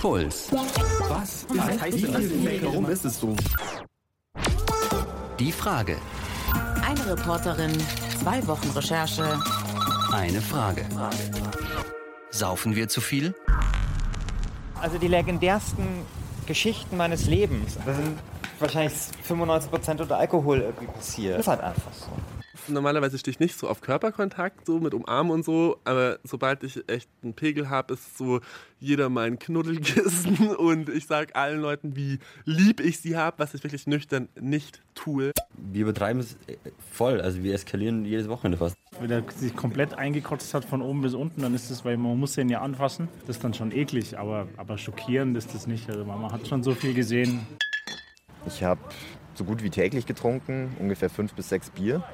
Puls. Was? Was heißt denn das? Warum ist es so? Die Frage. Eine Reporterin, zwei Wochen Recherche. Eine Frage. Saufen wir zu viel? Also die legendärsten Geschichten meines Lebens, da sind wahrscheinlich 95% unter Alkohol irgendwie passiert. Das ist halt einfach so. Normalerweise stehe ich nicht so auf Körperkontakt, so mit Umarmen und so, aber sobald ich echt einen Pegel habe, ist so jeder mein Knuddelkissen und ich sage allen Leuten, wie lieb ich sie habe, was ich wirklich nüchtern nicht tue. Wir übertreiben es voll, also wir eskalieren jedes Wochenende fast. Wenn er sich komplett eingekotzt hat von oben bis unten, dann ist das, weil man muss den ja anfassen, das ist dann schon eklig, aber, aber schockierend ist das nicht. Also man hat schon so viel gesehen. Ich habe so gut wie täglich getrunken, ungefähr fünf bis sechs Bier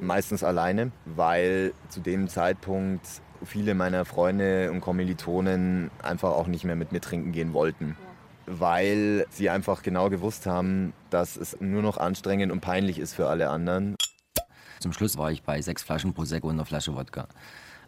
meistens alleine, weil zu dem Zeitpunkt viele meiner Freunde und Kommilitonen einfach auch nicht mehr mit mir trinken gehen wollten. Weil sie einfach genau gewusst haben, dass es nur noch anstrengend und peinlich ist für alle anderen. Zum Schluss war ich bei sechs Flaschen Prosecco und einer Flasche Wodka.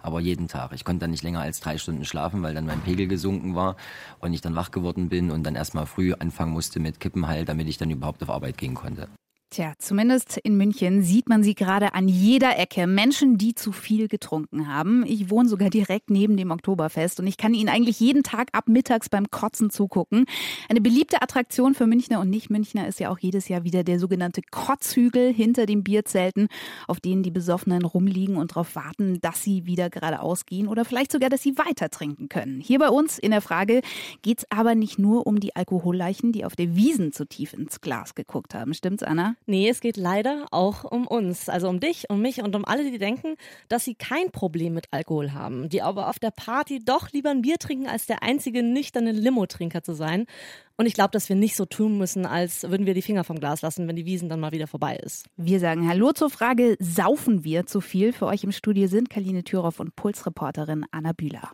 Aber jeden Tag. Ich konnte dann nicht länger als drei Stunden schlafen, weil dann mein Pegel gesunken war und ich dann wach geworden bin und dann erstmal früh anfangen musste mit Kippenhall, damit ich dann überhaupt auf Arbeit gehen konnte. Tja, zumindest in München sieht man sie gerade an jeder Ecke. Menschen, die zu viel getrunken haben. Ich wohne sogar direkt neben dem Oktoberfest und ich kann ihnen eigentlich jeden Tag ab mittags beim Kotzen zugucken. Eine beliebte Attraktion für Münchner und Nicht-Münchner ist ja auch jedes Jahr wieder der sogenannte Kotzhügel hinter den Bierzelten, auf denen die Besoffenen rumliegen und darauf warten, dass sie wieder geradeaus gehen oder vielleicht sogar, dass sie weiter trinken können. Hier bei uns in der Frage geht es aber nicht nur um die Alkoholleichen, die auf der Wiesen zu tief ins Glas geguckt haben. Stimmt's, Anna? Nee, es geht leider auch um uns, also um dich, um mich und um alle, die denken, dass sie kein Problem mit Alkohol haben, die aber auf der Party doch lieber ein Bier trinken, als der einzige nüchterne Limo-Trinker zu sein. Und ich glaube, dass wir nicht so tun müssen, als würden wir die Finger vom Glas lassen, wenn die Wiesen dann mal wieder vorbei ist. Wir sagen Hallo zur Frage, saufen wir zu viel? Für euch im Studio sind Kaline Thüroff und Pulsreporterin Anna Bühler.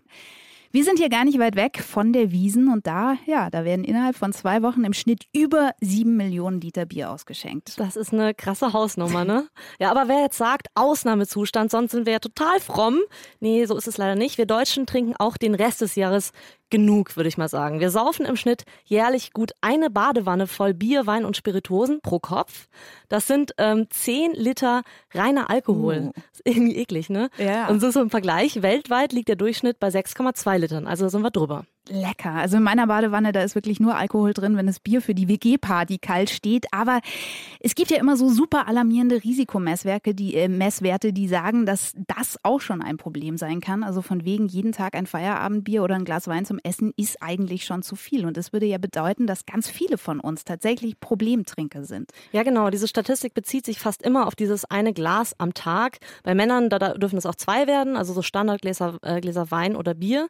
Wir sind hier gar nicht weit weg von der Wiesen und da, ja, da werden innerhalb von zwei Wochen im Schnitt über sieben Millionen Liter Bier ausgeschenkt. Das ist eine krasse Hausnummer, ne? ja, aber wer jetzt sagt, Ausnahmezustand, sonst sind wir ja total fromm. Nee, so ist es leider nicht. Wir Deutschen trinken auch den Rest des Jahres genug, würde ich mal sagen. Wir saufen im Schnitt jährlich gut eine Badewanne voll Bier, Wein und Spirituosen pro Kopf. Das sind ähm, 10 Liter reiner Alkohol. Uh. Ist irgendwie eklig, ne? Ja. Und so, so im Vergleich, weltweit liegt der Durchschnitt bei 6,2 Litern. Also sind wir drüber. Lecker. Also in meiner Badewanne, da ist wirklich nur Alkohol drin, wenn das Bier für die WG-Party kalt steht. Aber es gibt ja immer so super alarmierende Risikomesswerte, die, äh, Messwerte, die sagen, dass das auch schon ein Problem sein kann. Also von wegen jeden Tag ein Feierabendbier oder ein Glas Wein zum Essen ist eigentlich schon zu viel. Und das würde ja bedeuten, dass ganz viele von uns tatsächlich Problemtrinker sind. Ja, genau. Diese Statistik bezieht sich fast immer auf dieses eine Glas am Tag. Bei Männern, da, da dürfen es auch zwei werden, also so Standardgläser äh, Gläser Wein oder Bier.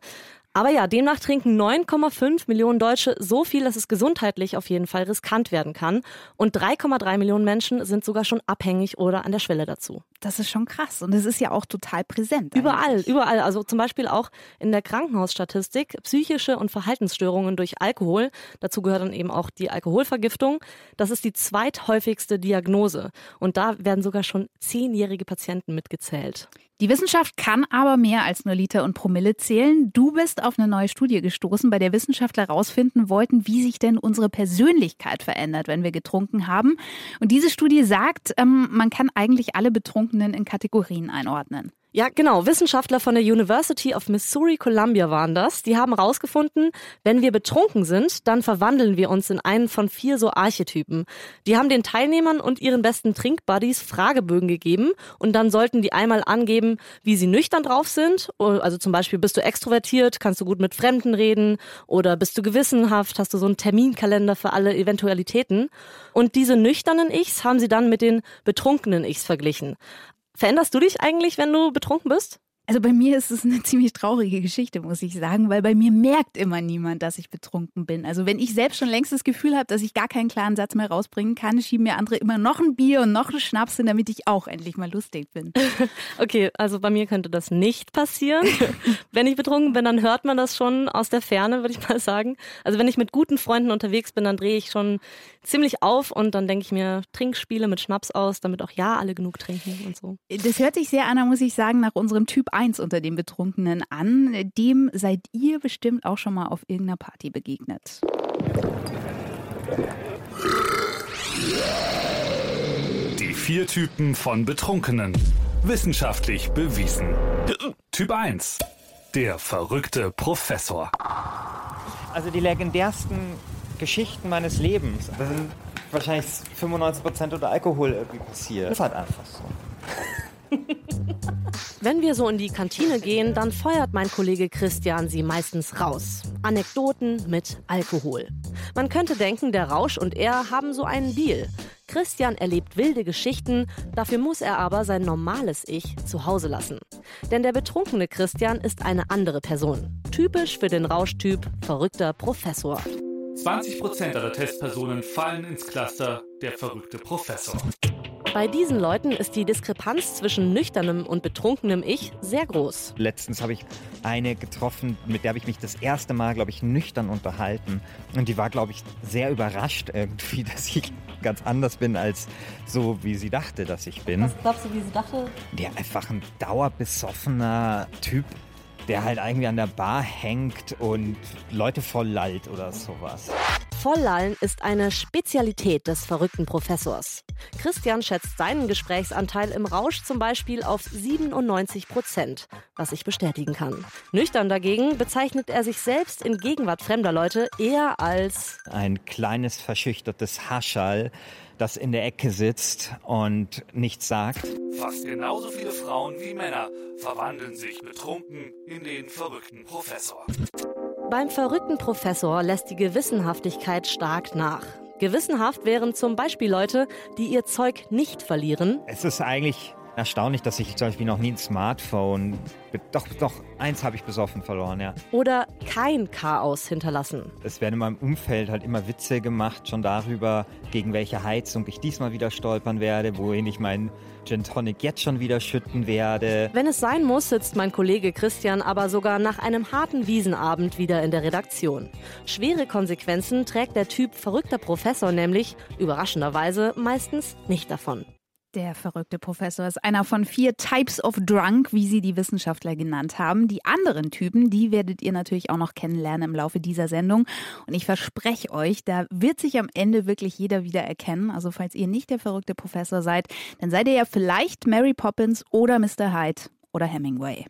Aber ja, demnach trinken 9,5 Millionen Deutsche so viel, dass es gesundheitlich auf jeden Fall riskant werden kann. Und 3,3 Millionen Menschen sind sogar schon abhängig oder an der Schwelle dazu. Das ist schon krass. Und es ist ja auch total präsent. Überall, eigentlich. überall. Also zum Beispiel auch in der Krankenhausstatistik psychische und Verhaltensstörungen durch Alkohol. Dazu gehört dann eben auch die Alkoholvergiftung. Das ist die zweithäufigste Diagnose. Und da werden sogar schon zehnjährige Patienten mitgezählt. Die Wissenschaft kann aber mehr als nur Liter und Promille zählen. Du bist auf eine neue Studie gestoßen, bei der Wissenschaftler herausfinden wollten, wie sich denn unsere Persönlichkeit verändert, wenn wir getrunken haben. Und diese Studie sagt, ähm, man kann eigentlich alle Betrunkenen in Kategorien einordnen. Ja, genau. Wissenschaftler von der University of Missouri Columbia waren das. Die haben herausgefunden, wenn wir betrunken sind, dann verwandeln wir uns in einen von vier so Archetypen. Die haben den Teilnehmern und ihren besten Trinkbuddies Fragebögen gegeben und dann sollten die einmal angeben, wie sie nüchtern drauf sind. Also zum Beispiel, bist du extrovertiert, kannst du gut mit Fremden reden oder bist du gewissenhaft, hast du so einen Terminkalender für alle Eventualitäten. Und diese nüchternen Ichs haben sie dann mit den betrunkenen Ichs verglichen. Veränderst du dich eigentlich, wenn du betrunken bist? Also bei mir ist es eine ziemlich traurige Geschichte, muss ich sagen, weil bei mir merkt immer niemand, dass ich betrunken bin. Also wenn ich selbst schon längst das Gefühl habe, dass ich gar keinen klaren Satz mehr rausbringen kann, schieben mir andere immer noch ein Bier und noch einen Schnaps hin, damit ich auch endlich mal lustig bin. okay, also bei mir könnte das nicht passieren. wenn ich betrunken bin, dann hört man das schon aus der Ferne, würde ich mal sagen. Also wenn ich mit guten Freunden unterwegs bin, dann drehe ich schon ziemlich auf und dann denke ich mir Trinkspiele mit Schnaps aus, damit auch ja alle genug trinken und so. Das hört sich sehr an, muss ich sagen, nach unserem Typ 1 unter den Betrunkenen an. Dem seid ihr bestimmt auch schon mal auf irgendeiner Party begegnet. Die vier Typen von Betrunkenen. Wissenschaftlich bewiesen. Typ 1. Der verrückte Professor. Also die legendärsten Geschichten meines Lebens, da sind wahrscheinlich 95% unter Alkohol irgendwie passiert. Das ist halt einfach so. Wenn wir so in die Kantine gehen, dann feuert mein Kollege Christian sie meistens raus. Anekdoten mit Alkohol. Man könnte denken, der Rausch und er haben so einen Deal. Christian erlebt wilde Geschichten, dafür muss er aber sein normales Ich zu Hause lassen. Denn der betrunkene Christian ist eine andere Person. Typisch für den Rauschtyp verrückter Professor. 20% aller Testpersonen fallen ins Cluster der verrückte Professor. Bei diesen Leuten ist die Diskrepanz zwischen nüchternem und betrunkenem Ich sehr groß. Letztens habe ich eine getroffen, mit der habe ich mich das erste Mal, glaube ich, nüchtern unterhalten. Und die war, glaube ich, sehr überrascht irgendwie, dass ich ganz anders bin als so, wie sie dachte, dass ich bin. Was glaubst du, wie sie dachte? Der einfach ein dauerbesoffener Typ, der halt irgendwie an der Bar hängt und Leute voll lallt oder sowas. Volllallen ist eine Spezialität des verrückten Professors. Christian schätzt seinen Gesprächsanteil im Rausch zum Beispiel auf 97 Prozent, was ich bestätigen kann. Nüchtern dagegen bezeichnet er sich selbst in Gegenwart fremder Leute eher als ein kleines verschüchtertes Haschall, das in der Ecke sitzt und nichts sagt. Fast genauso viele Frauen wie Männer verwandeln sich betrunken in den verrückten Professor. Beim verrückten Professor lässt die Gewissenhaftigkeit stark nach. Gewissenhaft wären zum Beispiel Leute, die ihr Zeug nicht verlieren. Es ist eigentlich erstaunlich, dass ich zum Beispiel noch nie ein Smartphone. Doch, doch, eins habe ich besoffen verloren, ja. Oder kein Chaos hinterlassen. Es werden in meinem Umfeld halt immer Witze gemacht, schon darüber, gegen welche Heizung ich diesmal wieder stolpern werde, wohin ich meinen Gin Tonic jetzt schon wieder schütten werde. Wenn es sein muss, sitzt mein Kollege Christian aber sogar nach einem harten Wiesenabend wieder in der Redaktion. Schwere Konsequenzen trägt der Typ verrückter Professor nämlich, überraschenderweise, meistens nicht davon. Der verrückte Professor ist einer von vier Types of Drunk, wie sie die Wissenschaftler genannt haben. Die anderen Typen, die werdet ihr natürlich auch noch kennenlernen im Laufe dieser Sendung. Und ich verspreche euch, da wird sich am Ende wirklich jeder wieder erkennen. Also falls ihr nicht der verrückte Professor seid, dann seid ihr ja vielleicht Mary Poppins oder Mr. Hyde oder Hemingway.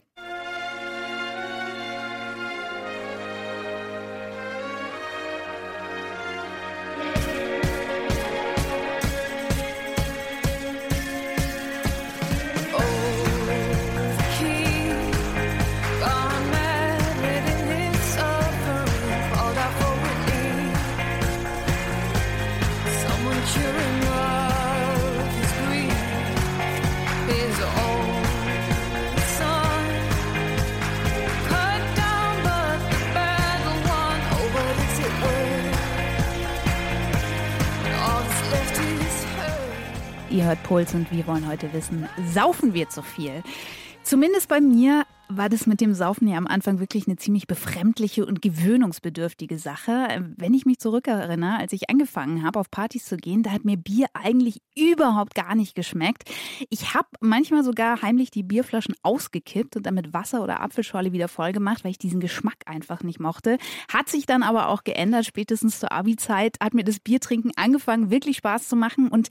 Ihr hört Puls und wir wollen heute wissen, saufen wir zu viel? Zumindest bei mir war das mit dem Saufen ja am Anfang wirklich eine ziemlich befremdliche und gewöhnungsbedürftige Sache. Wenn ich mich zurückerinnere, als ich angefangen habe, auf Partys zu gehen, da hat mir Bier eigentlich überhaupt gar nicht geschmeckt. Ich habe manchmal sogar heimlich die Bierflaschen ausgekippt und dann mit Wasser oder Apfelschorle wieder voll gemacht, weil ich diesen Geschmack einfach nicht mochte. Hat sich dann aber auch geändert, spätestens zur Abi-Zeit hat mir das Biertrinken angefangen, wirklich Spaß zu machen und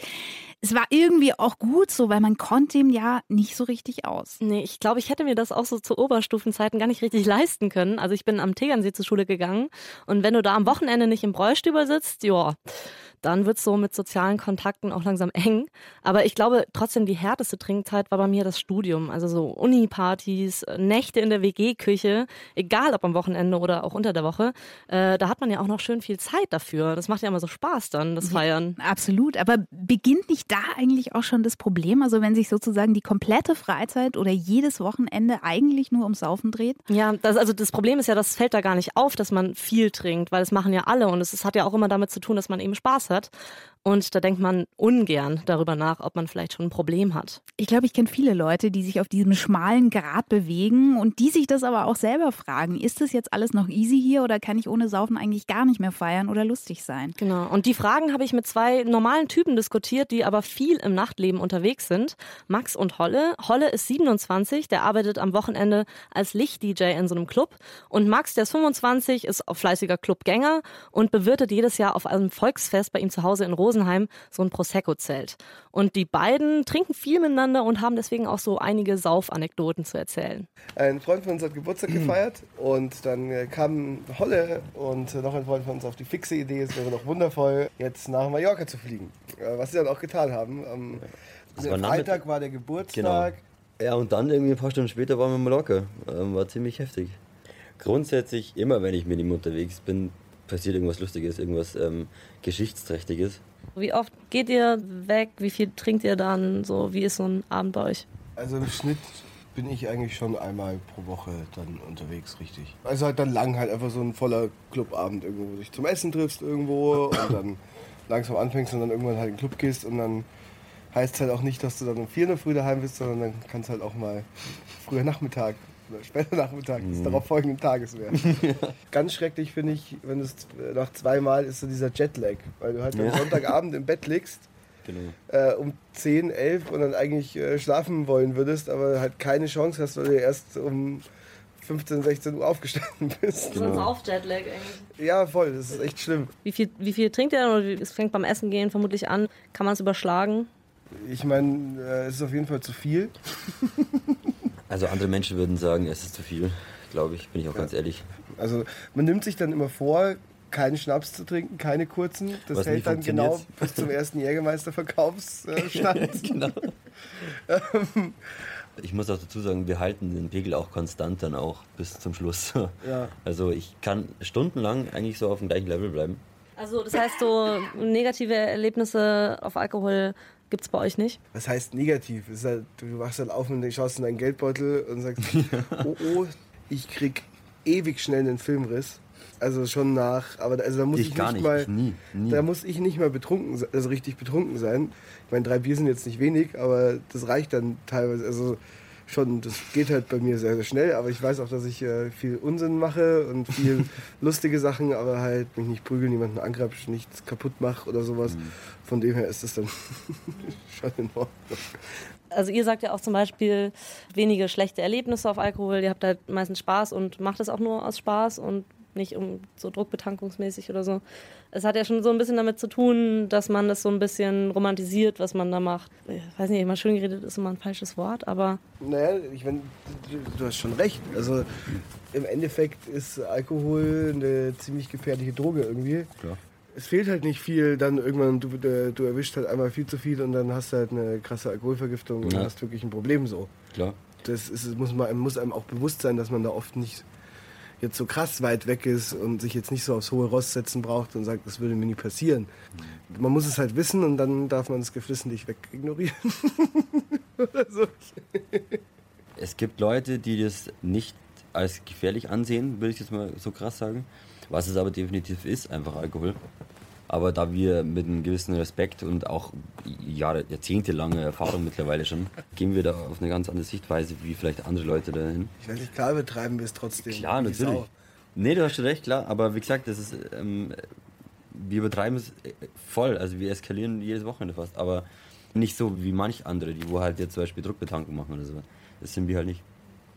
es war irgendwie auch gut so, weil man konnte ihm ja nicht so richtig aus. Nee, ich glaube, ich hätte mir das auch so zu Oberstufenzeiten gar nicht richtig leisten können. Also ich bin am Tegernsee zur Schule gegangen und wenn du da am Wochenende nicht im Bräustüber sitzt, ja, dann wird es so mit sozialen Kontakten auch langsam eng. Aber ich glaube trotzdem, die härteste Trinkzeit war bei mir das Studium. Also so Uni-Partys, Nächte in der WG-Küche, egal ob am Wochenende oder auch unter der Woche. Äh, da hat man ja auch noch schön viel Zeit dafür. Das macht ja immer so Spaß dann, das Feiern. Ja, absolut. Aber beginnt nicht da eigentlich auch schon das Problem? Also wenn sich sozusagen die komplette Freizeit oder jedes Wochenende eigentlich nur ums Saufen dreht? Ja, das, also das Problem ist ja, das fällt da gar nicht auf, dass man viel trinkt, weil das machen ja alle und es, es hat ja auch immer damit zu tun, dass man eben Spaß hat. Und da denkt man ungern darüber nach, ob man vielleicht schon ein Problem hat. Ich glaube, ich kenne viele Leute, die sich auf diesem schmalen Grat bewegen und die sich das aber auch selber fragen. Ist das jetzt alles noch easy hier oder kann ich ohne Saufen eigentlich gar nicht mehr feiern oder lustig sein? Genau. Und die Fragen habe ich mit zwei normalen Typen diskutiert, die aber viel im Nachtleben unterwegs sind. Max und Holle. Holle ist 27, der arbeitet am Wochenende als Licht-DJ in so einem Club. Und Max, der ist 25, ist auch fleißiger Clubgänger und bewirtet jedes Jahr auf einem Volksfest bei ihm zu Hause in Rosenheim so ein Prosecco-Zelt. Und die beiden trinken viel miteinander und haben deswegen auch so einige Saufanekdoten zu erzählen. Ein Freund von uns hat Geburtstag gefeiert und dann äh, kam Holle und äh, noch ein Freund von uns auf die fixe Idee, es wäre doch wundervoll, jetzt nach Mallorca zu fliegen. Äh, Was sie dann auch getan haben. Am war Freitag Nachmittag- war der Geburtstag. Ja, und dann irgendwie ein paar Stunden später waren wir in Mallorca. Ähm, war ziemlich heftig. Grundsätzlich, immer wenn ich mit ihm unterwegs bin, passiert irgendwas Lustiges, irgendwas ähm, Geschichtsträchtiges. Wie oft geht ihr weg? Wie viel trinkt ihr dann? So, wie ist so ein Abend bei euch? Also im Schnitt bin ich eigentlich schon einmal pro Woche dann unterwegs, richtig. Also halt dann lang halt einfach so ein voller Clubabend irgendwo, wo dich zum Essen triffst irgendwo und dann langsam anfängst und dann irgendwann halt in den Club gehst und dann heißt es halt auch nicht, dass du dann um vier in der Früh daheim bist, sondern dann kann es halt auch mal früher Nachmittag später Nachmittag des Mhm. darauf folgenden Tages werden. Ganz schrecklich finde ich, wenn es nach zweimal ist so dieser Jetlag, weil du halt am Ja. Sonntagabend im Bett liegst Genau. äh, um 10, 11 und dann eigentlich äh, schlafen wollen würdest, aber halt keine Chance hast, weil du erst um 15, 16 Uhr aufgestanden bist. So ein Sauf-Jetlag eigentlich. Ja, voll, das ist echt schlimm. Wie viel, wie viel trinkt ihr wie- es fängt beim Essen gehen vermutlich an. Kann man es überschlagen? Ich meine, äh, es ist auf jeden Fall zu viel. Also andere Menschen würden sagen, es ist zu viel, glaube ich, bin ich auch ganz ehrlich. Also man nimmt sich dann immer vor, keinen Schnaps zu trinken, keine kurzen. Das Was hält dann genau bis zum ersten Jägermeister-Verkaufsstand. genau. Ich muss auch dazu sagen, wir halten den Pegel auch konstant dann auch bis zum Schluss. Ja. Also ich kann stundenlang eigentlich so auf dem gleichen Level bleiben. Also das heißt, so negative Erlebnisse auf Alkohol gibt es bei euch nicht? Was heißt negativ? Halt, du wachst halt auf und schaust in deinen Geldbeutel und sagst, oh oh, ich krieg ewig schnell einen Filmriss. Also schon nach, aber also da muss ich, Ich gar nicht nicht, mal, ich nie, nie. da muss ich nicht mal betrunken, also richtig betrunken sein. Ich meine, drei Bier sind jetzt nicht wenig, aber das reicht dann teilweise. Also schon, das geht halt bei mir sehr, sehr schnell. Aber ich weiß auch, dass ich äh, viel Unsinn mache und viel lustige Sachen, aber halt mich nicht prügeln, niemanden angrapsch, nichts kaputt mache oder sowas. Mhm. Von dem her ist das dann schon in Ordnung. Also ihr sagt ja auch zum Beispiel wenige schlechte Erlebnisse auf Alkohol. Ihr habt halt meistens Spaß und macht es auch nur aus Spaß und nicht um so druckbetankungsmäßig oder so. Es hat ja schon so ein bisschen damit zu tun, dass man das so ein bisschen romantisiert, was man da macht. Ich weiß nicht, immer schön geredet ist immer ein falsches Wort, aber Naja, ich meine, du, hast schon recht. Also im Endeffekt ist Alkohol eine ziemlich gefährliche Droge irgendwie. Klar. Es fehlt halt nicht viel, dann irgendwann, du, äh, du erwischst halt einmal viel zu viel und dann hast du halt eine krasse Alkoholvergiftung und Ja. hast wirklich ein Problem so. Klar. Das ist, muss, man, muss einem auch bewusst sein, dass man da oft nicht jetzt so krass weit weg ist und sich jetzt nicht so aufs hohe Ross setzen braucht und sagt, das würde mir nie passieren. Man muss es halt wissen und dann darf man es geflissentlich weg ignorieren. So. Es gibt Leute, die das nicht als gefährlich ansehen, würde ich jetzt mal so krass sagen. Was es aber definitiv ist, einfach Alkohol. Aber da wir mit einem gewissen Respekt und auch Jahre, jahrzehntelange Erfahrung mittlerweile schon, gehen wir da auf eine ganz andere Sichtweise wie vielleicht andere Leute dahin. Ich weiß nicht, klar betreiben wir es trotzdem. Klar, natürlich. Sau. Nee, du hast schon recht, klar. Aber wie gesagt, das ist, ähm, wir übertreiben es äh, voll. Also wir eskalieren jedes Wochenende fast. Aber nicht so wie manch andere, die wo halt jetzt zum Beispiel Druckbetankung machen oder so. Das sind wir halt nicht.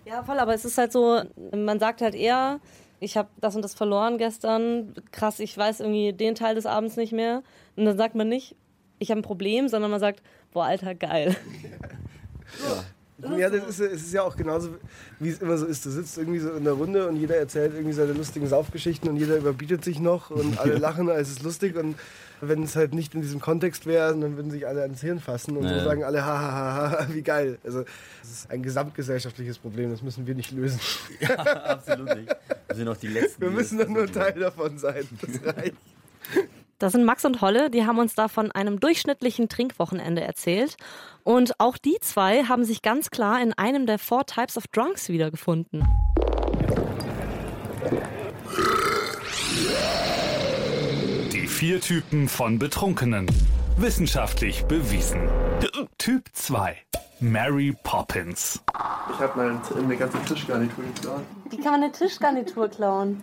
Ja, voll, aber es ist halt so, man sagt halt eher, ich habe das und das verloren gestern, krass, ich weiß irgendwie den Teil des Abends nicht mehr. Und dann sagt man nicht, ich habe ein Problem, sondern man sagt, boah, Alter, geil. Ja, das ist, es ist ja auch genauso, wie es immer so ist. Du sitzt irgendwie so in der Runde und jeder erzählt irgendwie seine lustigen Saufgeschichten und jeder überbietet sich noch und alle lachen, es ist lustig. Und wenn es halt nicht in diesem Kontext wäre, dann würden sich alle ans Hirn fassen und so Ja. sagen alle, ha, ha, ha, ha, wie geil. Also, das ist ein gesamtgesellschaftliches Problem, das müssen wir nicht lösen. Ja, absolut nicht. Wir sind auch die Letzten. Wir müssen doch nur. Teil davon sein. Das reicht. Das sind Max und Holle, die haben uns da von einem durchschnittlichen Trinkwochenende erzählt. Und auch die zwei haben sich ganz klar in einem der Four Types of Drunks wiedergefunden. Die vier Typen von Betrunkenen. Wissenschaftlich bewiesen. Typ 2. Mary Poppins. Ich habe mal eine ganze Tischgarnitur geklaut. Wie kann man eine Tischgarnitur klauen?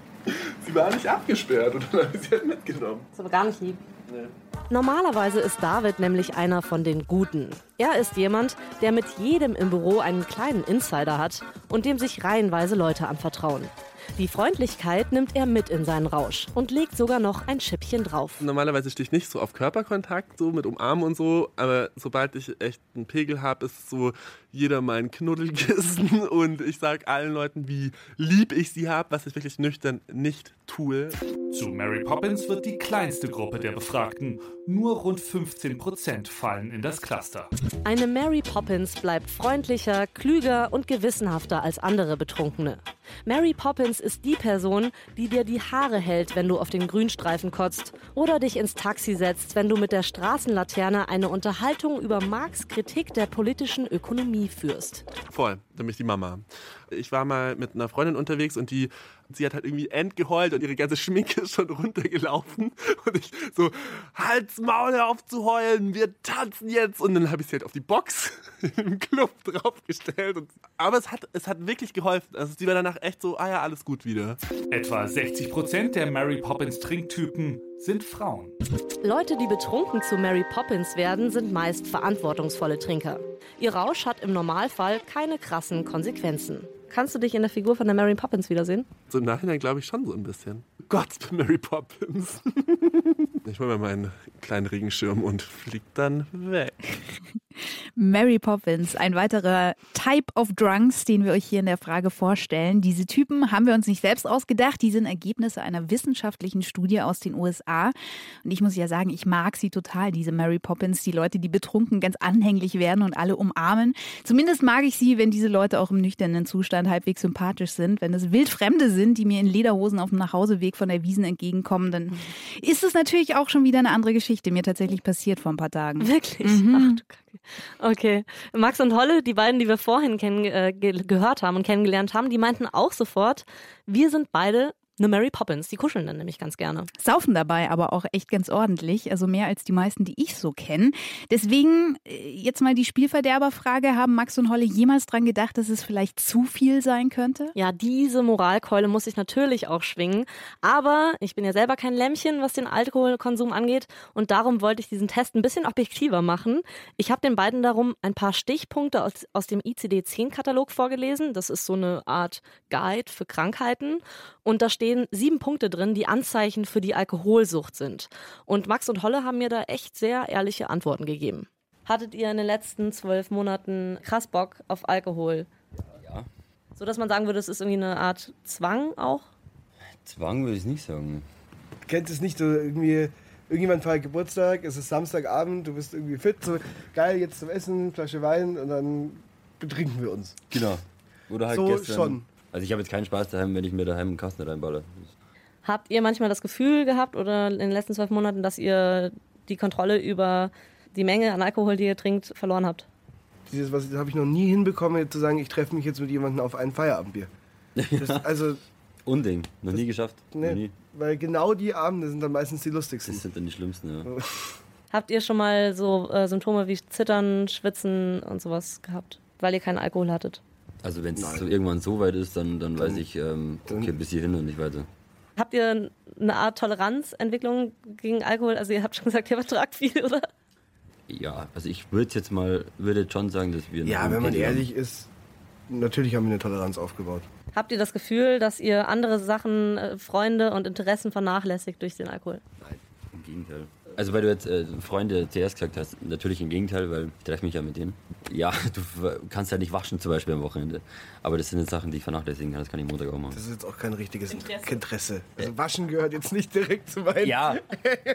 Sie war nicht abgesperrt und dann habe ich sie halt mitgenommen. Das ist aber gar nicht lieb. Nee. Normalerweise ist David nämlich einer von den Guten. Er ist jemand, der mit jedem im Büro einen kleinen Insider hat und dem sich reihenweise Leute anvertrauen. Die Freundlichkeit nimmt er mit in seinen Rausch und legt sogar noch ein Schippchen drauf. Normalerweise stehe ich nicht so auf Körperkontakt, so mit Umarmen und so, aber sobald ich echt einen Pegel habe, ist so jeder mein Knuddelkissen und ich sage allen Leuten, wie lieb ich sie habe, was ich wirklich nüchtern nicht tue. Zu Mary Poppins wird die kleinste Gruppe der Befragten. Nur rund 15 Prozent fallen in das Cluster. Eine Mary Poppins bleibt freundlicher, klüger und gewissenhafter als andere Betrunkene. Mary Poppins ist die Person, die dir die Haare hält, wenn du auf den Grünstreifen kotzt oder dich ins Taxi setzt, wenn du mit der Straßenlaterne eine Unterhaltung über Marx Kritik der politischen Ökonomie führst. Voll, nämlich die Mama. Ich war mal mit einer Freundin unterwegs und die, sie hat halt irgendwie entgeheult und ihre ganze Schminke ist schon runtergelaufen. Und ich so, Hals, Maul, auf zu heulen, wir tanzen jetzt. Und dann habe ich sie halt auf die Box im Club draufgestellt. Und, aber es hat, es hat wirklich geholfen. Also sie war danach echt so, ah ja, alles gut wieder. Etwa 60 Prozent der Mary Poppins Trinktypen sind Frauen. Leute, die betrunken zu Mary Poppins werden, sind meist verantwortungsvolle Trinker. Ihr Rausch hat im Normalfall keine krassen Konsequenzen. Kannst du dich in der Figur von der Mary Poppins wiedersehen? So im Nachhinein glaube ich schon so ein bisschen. Gott, Mary Poppins. Ich hole mir meinen kleinen Regenschirm und flieg dann weg. Mary Poppins, ein weiterer Type of Drunks, den wir euch hier in der Frage vorstellen. Diese Typen haben wir uns nicht selbst ausgedacht, die sind Ergebnisse einer wissenschaftlichen Studie aus den USA. Und ich muss ja sagen, ich mag sie total, diese Mary Poppins, die Leute, die betrunken ganz anhänglich werden und alle umarmen. Zumindest mag ich sie, wenn diese Leute auch im nüchternen Zustand halbwegs sympathisch sind. Wenn es wildfremde sind, die mir in Lederhosen auf dem Nachhauseweg von der Wiesen entgegenkommen, dann ist es natürlich auch schon wieder eine andere Geschichte. Mir tatsächlich passiert vor ein paar Tagen. Wirklich? Mhm. Ach du Kacke. Okay. Max und Holle, die beiden, die wir vorhin kenn, äh, ge gehört haben und kennengelernt haben, die meinten auch sofort, wir sind beide eine Mary Poppins. Die kuscheln dann nämlich ganz gerne. Saufen dabei aber auch echt ganz ordentlich, also mehr als die meisten, die ich so kenne. Deswegen äh, jetzt mal die Spielverderberfrage, haben Max und Holle jemals dran gedacht, dass es vielleicht zu viel sein könnte? Ja, diese Moralkeule muss ich natürlich auch schwingen. Aber ich bin ja selber kein Lämmchen, was den Alkoholkonsum angeht. Und darum wollte ich diesen Test ein bisschen objektiver machen. Ich habe den beiden darum ein paar Stichpunkte aus, aus dem ICD-10-Katalog vorgelesen. Das ist so eine Art Guide für Krankheiten. Und da stehen sieben Punkte drin, die Anzeichen für die Alkoholsucht sind. Und Max und Holle haben mir da echt sehr ehrliche Antworten gegeben. Hattet ihr in den letzten zwölf Monaten krass Bock auf Alkohol? Ja. So dass man sagen würde, es ist irgendwie eine Art Zwang auch? Zwang würde ich nicht sagen. Kennt es nicht so irgendwie, irgendjemand feiert Geburtstag, es ist Samstagabend, du bist irgendwie fit, so geil, jetzt zum Essen, Flasche Wein und dann betrinken wir uns. Genau. Oder halt So gestern. schon. Also ich habe jetzt keinen Spaß daheim, wenn ich mir daheim einen Kasten reinballe. Habt ihr manchmal das Gefühl gehabt oder in den letzten zwölf Monaten, dass ihr die Kontrolle über die Menge an Alkohol, die ihr trinkt, verloren habt? Dieses, was habe ich noch nie hinbekommen, zu sagen, ich treffe mich jetzt mit jemandem auf ein Feierabendbier. Das, also, Unding. Noch nie geschafft. Noch ne, nie. weil genau die Abende sind dann meistens die lustigsten. Das sind dann die schlimmsten, ja. Habt ihr schon mal so äh, Symptome wie Zittern, Schwitzen und sowas gehabt, weil ihr keinen Alkohol hattet? Also wenn es so irgendwann so weit ist, dann, dann weiß ich, ähm, okay, bis hierhin und nicht weiter. Habt ihr eine Art Toleranzentwicklung gegen Alkohol? Also ihr habt schon gesagt, ihr vertragt viel, oder? Ja, also ich würde jetzt mal, würde schon sagen, dass wir... Ja, wenn man Pegel haben. ehrlich ist, natürlich haben wir eine Toleranz aufgebaut. Habt ihr das Gefühl, dass ihr andere Sachen, äh, Freunde und Interessen vernachlässigt durch den Alkohol? Im Gegenteil. Also weil du jetzt äh, Freunde zuerst gesagt hast, natürlich im Gegenteil, weil ich treffe mich ja mit denen. Ja, du kannst ja nicht waschen zum Beispiel am Wochenende. Aber das sind jetzt Sachen, die ich vernachlässigen kann, das kann ich Montag auch machen. Das ist jetzt auch kein richtiges Interesse. Also Waschen gehört jetzt nicht direkt zu meinen. Ja.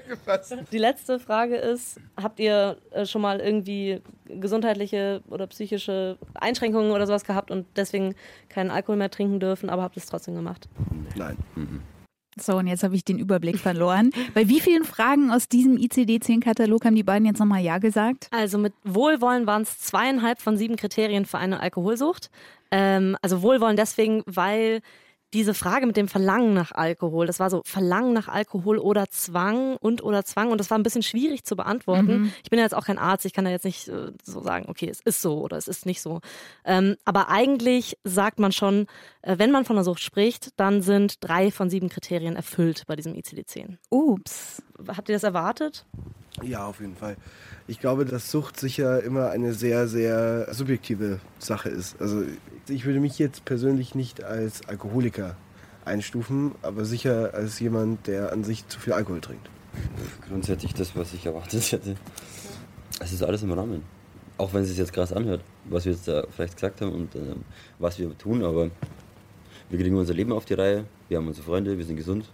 Die letzte Frage ist, habt ihr äh, schon mal irgendwie gesundheitliche oder psychische Einschränkungen oder sowas gehabt und deswegen keinen Alkohol mehr trinken dürfen, aber habt es trotzdem gemacht? Nein. So, und jetzt habe ich den Überblick verloren. Bei wie vielen Fragen aus diesem ICD-10-Katalog haben die beiden jetzt nochmal Ja gesagt? Also mit Wohlwollen waren es zweieinhalb von sieben Kriterien für eine Alkoholsucht. Ähm, also Wohlwollen deswegen, weil diese Frage mit dem Verlangen nach Alkohol, das war so Verlangen nach Alkohol oder Zwang und oder Zwang und das war ein bisschen schwierig zu beantworten. Mhm. Ich bin ja jetzt auch kein Arzt, ich kann da jetzt nicht äh, so sagen, okay, es ist so oder es ist nicht so. Ähm, aber eigentlich sagt man schon, äh, wenn man von der Sucht spricht, dann sind drei von sieben Kriterien erfüllt bei diesem ICD-10. Ups. Habt ihr das erwartet? Ja, auf jeden Fall. Ich glaube, dass Sucht sicher immer eine sehr, sehr subjektive Sache ist. Also ich würde mich jetzt persönlich nicht als Alkoholiker einstufen, aber sicher als jemand, der an sich zu viel Alkohol trinkt. Grundsätzlich das, was ich erwartet hätte. Es ist alles im Rahmen. Auch wenn es sich jetzt krass anhört, was wir jetzt da vielleicht gesagt haben und ähm, was wir tun, aber wir kriegen unser Leben auf die Reihe, wir haben unsere Freunde, wir sind gesund.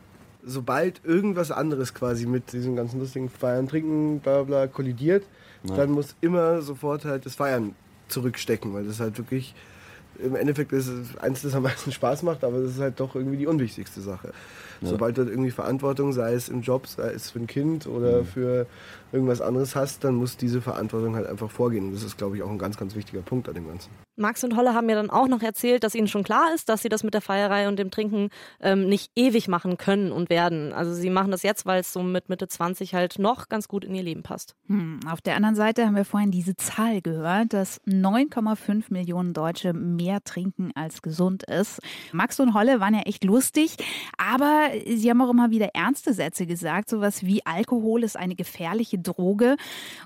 Sobald irgendwas anderes quasi mit diesem ganzen lustigen Feiern, Trinken, bla bla kollidiert, ja. dann muss immer sofort halt das Feiern zurückstecken, weil das halt wirklich im Endeffekt ist es eins, das am meisten Spaß macht, aber das ist halt doch irgendwie die unwichtigste Sache. Ja. Sobald du irgendwie Verantwortung, sei es im Job, sei es für ein Kind oder mhm. für irgendwas anderes hast, dann muss diese Verantwortung halt einfach vorgehen. Und das ist, glaube ich, auch ein ganz, ganz wichtiger Punkt an dem Ganzen. Max und Holle haben mir dann auch noch erzählt, dass ihnen schon klar ist, dass sie das mit der Feierei und dem Trinken ähm, nicht ewig machen können und werden. Also sie machen das jetzt, weil es so mit Mitte 20 halt noch ganz gut in ihr Leben passt. Hm. Auf der anderen Seite haben wir vorhin diese Zahl gehört, dass 9,5 Millionen Deutsche mehr trinken als gesund ist. Max und Holle waren ja echt lustig, aber sie haben auch immer wieder ernste Sätze gesagt, sowas wie Alkohol ist eine gefährliche Droge.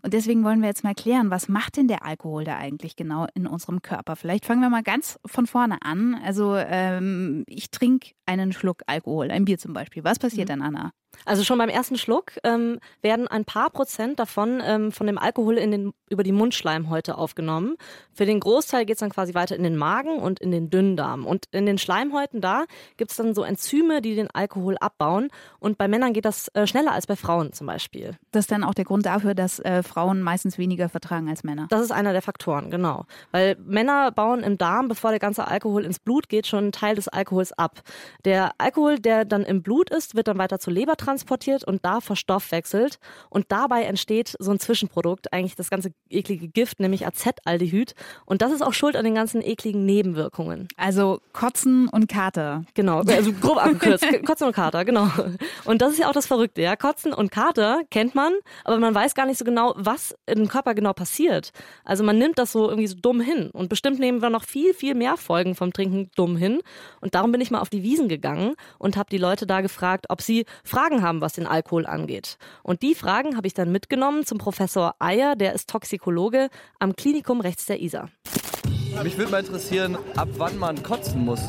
Und deswegen wollen wir jetzt mal klären, was macht denn der Alkohol da eigentlich genau in unserem Körper? Körper. Vielleicht fangen wir mal ganz von vorne an. Also ähm, ich trinke einen Schluck Alkohol, ein Bier zum Beispiel. Was passiert mhm. dann, Anna? Also schon beim ersten Schluck ähm, werden ein paar Prozent davon ähm, von dem Alkohol in den, über die Mundschleimhäute aufgenommen. Für den Großteil geht es dann quasi weiter in den Magen und in den Dünndarm. Und in den Schleimhäuten da gibt es dann so Enzyme, die den Alkohol abbauen. Und bei Männern geht das äh, schneller als bei Frauen zum Beispiel. Das ist dann auch der Grund dafür, dass äh, Frauen meistens weniger vertragen als Männer. Das ist einer der Faktoren, genau. Weil Männer bauen im Darm, bevor der ganze Alkohol ins Blut geht, schon einen Teil des Alkohols ab. Der Alkohol, der dann im Blut ist, wird dann weiter zur Leber transportiert und da verstoffwechselt. Und dabei entsteht so ein Zwischenprodukt, eigentlich das ganze eklige Gift, nämlich Acetaldehyd. Und das ist auch schuld an den ganzen ekligen Nebenwirkungen. Also Kotzen und Kater. Genau, also grob abgekürzt. Kotzen und Kater, genau. Und das ist ja auch das Verrückte, ja. Kotzen und Kater kennt man, aber man weiß gar nicht so genau, was im Körper genau passiert. Also man nimmt das so irgendwie so dumm hin. Und bestimmt nehmen wir noch viel, viel mehr Folgen vom Trinken dumm hin. Und darum bin ich mal auf die Wiesen gegangen und habe die Leute da gefragt, ob sie Fragen haben, was den Alkohol angeht. Und die Fragen habe ich dann mitgenommen zum Professor Eier, der ist Toxikologe am Klinikum rechts der Isar. Mich würde mal interessieren, ab wann man kotzen muss.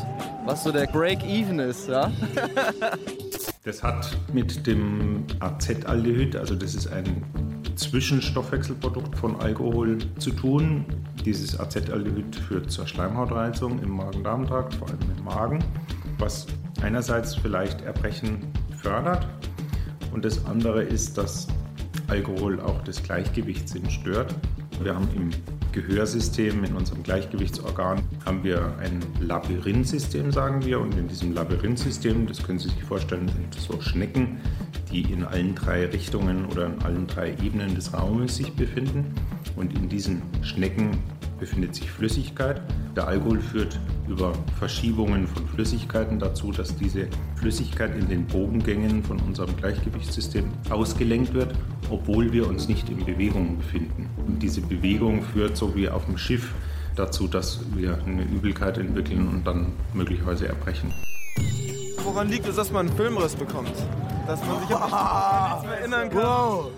Was so der Break-Even ist, ja? Das hat mit dem Acetaldehyd, also das ist ein Zwischenstoffwechselprodukt von Alkohol zu tun. Dieses Acetaldehyd führt zur Schleimhautreizung im Magen-Darm-Trakt, vor allem im Magen, was einerseits vielleicht Erbrechen fördert und das andere ist, dass Alkohol auch das Gleichgewichtssinn stört. Wir haben im Gehörsystem, in unserem Gleichgewichtsorgan, haben wir ein Labyrinthsystem, sagen wir. Und in diesem Labyrinthsystem, das können Sie sich vorstellen, sind so Schnecken, die in allen drei Richtungen oder in allen drei Ebenen des Raumes sich befinden. Und in diesen Schnecken befindet sich Flüssigkeit. Der Alkohol führt über Verschiebungen von Flüssigkeiten dazu, dass diese Flüssigkeit in den Bogengängen von unserem Gleichgewichtssystem ausgelenkt wird, obwohl wir uns nicht in Bewegung befinden. Und diese Bewegung führt, so wie auf dem Schiff, dazu, dass wir eine Übelkeit entwickeln und dann möglicherweise erbrechen. Woran liegt es, dass man einen Filmriss bekommt? Dass man sich an nichts mehr erinnern kann? Wow.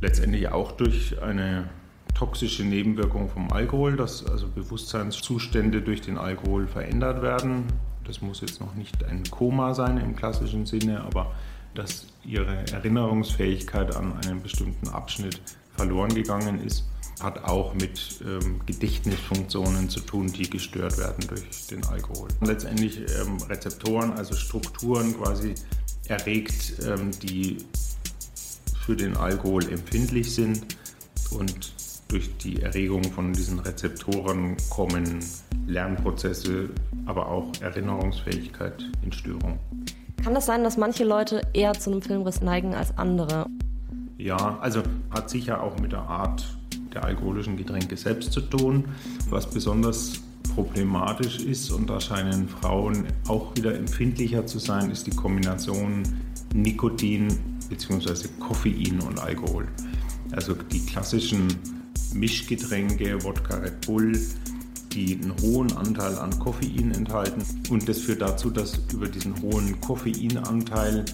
Letztendlich auch durch eine toxische Nebenwirkung vom Alkohol, dass also Bewusstseinszustände durch den Alkohol verändert werden. Das muss jetzt noch nicht ein Koma sein im klassischen Sinne, aber dass ihre Erinnerungsfähigkeit an einen bestimmten Abschnitt verloren gegangen ist, hat auch mit ähm, Gedächtnisfunktionen zu tun, die gestört werden durch den Alkohol. Und letztendlich ähm, Rezeptoren, also Strukturen quasi erregt, ähm, die für den Alkohol empfindlich sind und durch die Erregung von diesen Rezeptoren kommen Lernprozesse, aber auch Erinnerungsfähigkeit in Störung. Kann das sein, dass manche Leute eher zu einem Filmriss neigen als andere? Ja, also hat sicher auch mit der Art der alkoholischen Getränke selbst zu tun. Was besonders problematisch ist und da scheinen Frauen auch wieder empfindlicher zu sein, ist die Kombination Nikotin bzw. Koffein und Alkohol. Also die klassischen Mischgetränke, Wodka Red Bull, die einen hohen Anteil an Koffein enthalten. Und das führt dazu, dass über diesen hohen Koffeinanteil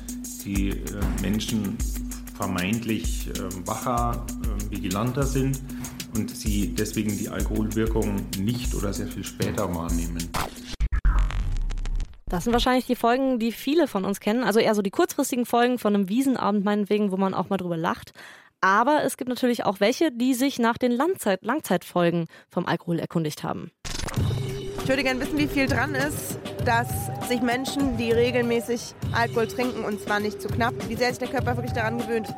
die äh, Menschen vermeintlich äh, wacher, äh, vigilanter sind und sie deswegen die Alkoholwirkung nicht oder sehr viel später wahrnehmen. Das sind wahrscheinlich die Folgen, die viele von uns kennen. Also eher so die kurzfristigen Folgen von einem Wiesenabend meinetwegen, wo man auch mal drüber lacht. Aber es gibt natürlich auch welche, die sich nach den Langzeit Langzeitfolgen vom Alkohol erkundigt haben. Ich würde gerne wissen, wie viel dran ist, dass sich Menschen, die regelmäßig Alkohol trinken, und zwar nicht zu knapp, wie sehr sich der Körper wirklich daran gewöhnt.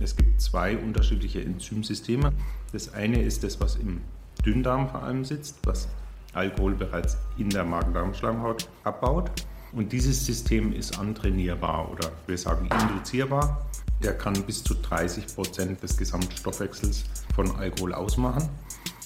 Es gibt zwei unterschiedliche Enzymsysteme. Das eine ist das, was im Dünndarm vor allem sitzt, was Alkohol bereits in der Magen-Darm-Schleimhaut abbaut. Und dieses System ist antrainierbar oder wir sagen induzierbar. Der kann bis zu 30 Prozent des Gesamtstoffwechsels von Alkohol ausmachen.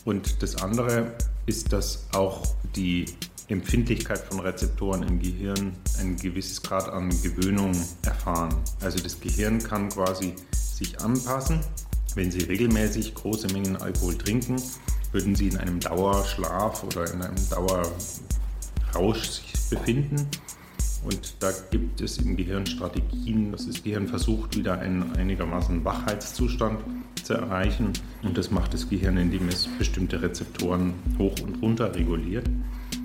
Und das andere ist, dass auch die Empfindlichkeit von Rezeptoren im Gehirn ein gewisses Grad an Gewöhnung erfahren. Also das Gehirn kann quasi sich anpassen. Wenn Sie regelmäßig große Mengen Alkohol trinken, würden Sie in einem Dauerschlaf oder in einem Dauerrausch sich befinden. Und da gibt es im Gehirn Strategien, dass das Gehirn versucht, wieder einen einigermaßen Wachheitszustand zu erreichen. Und das macht das Gehirn, indem es bestimmte Rezeptoren hoch und runter reguliert.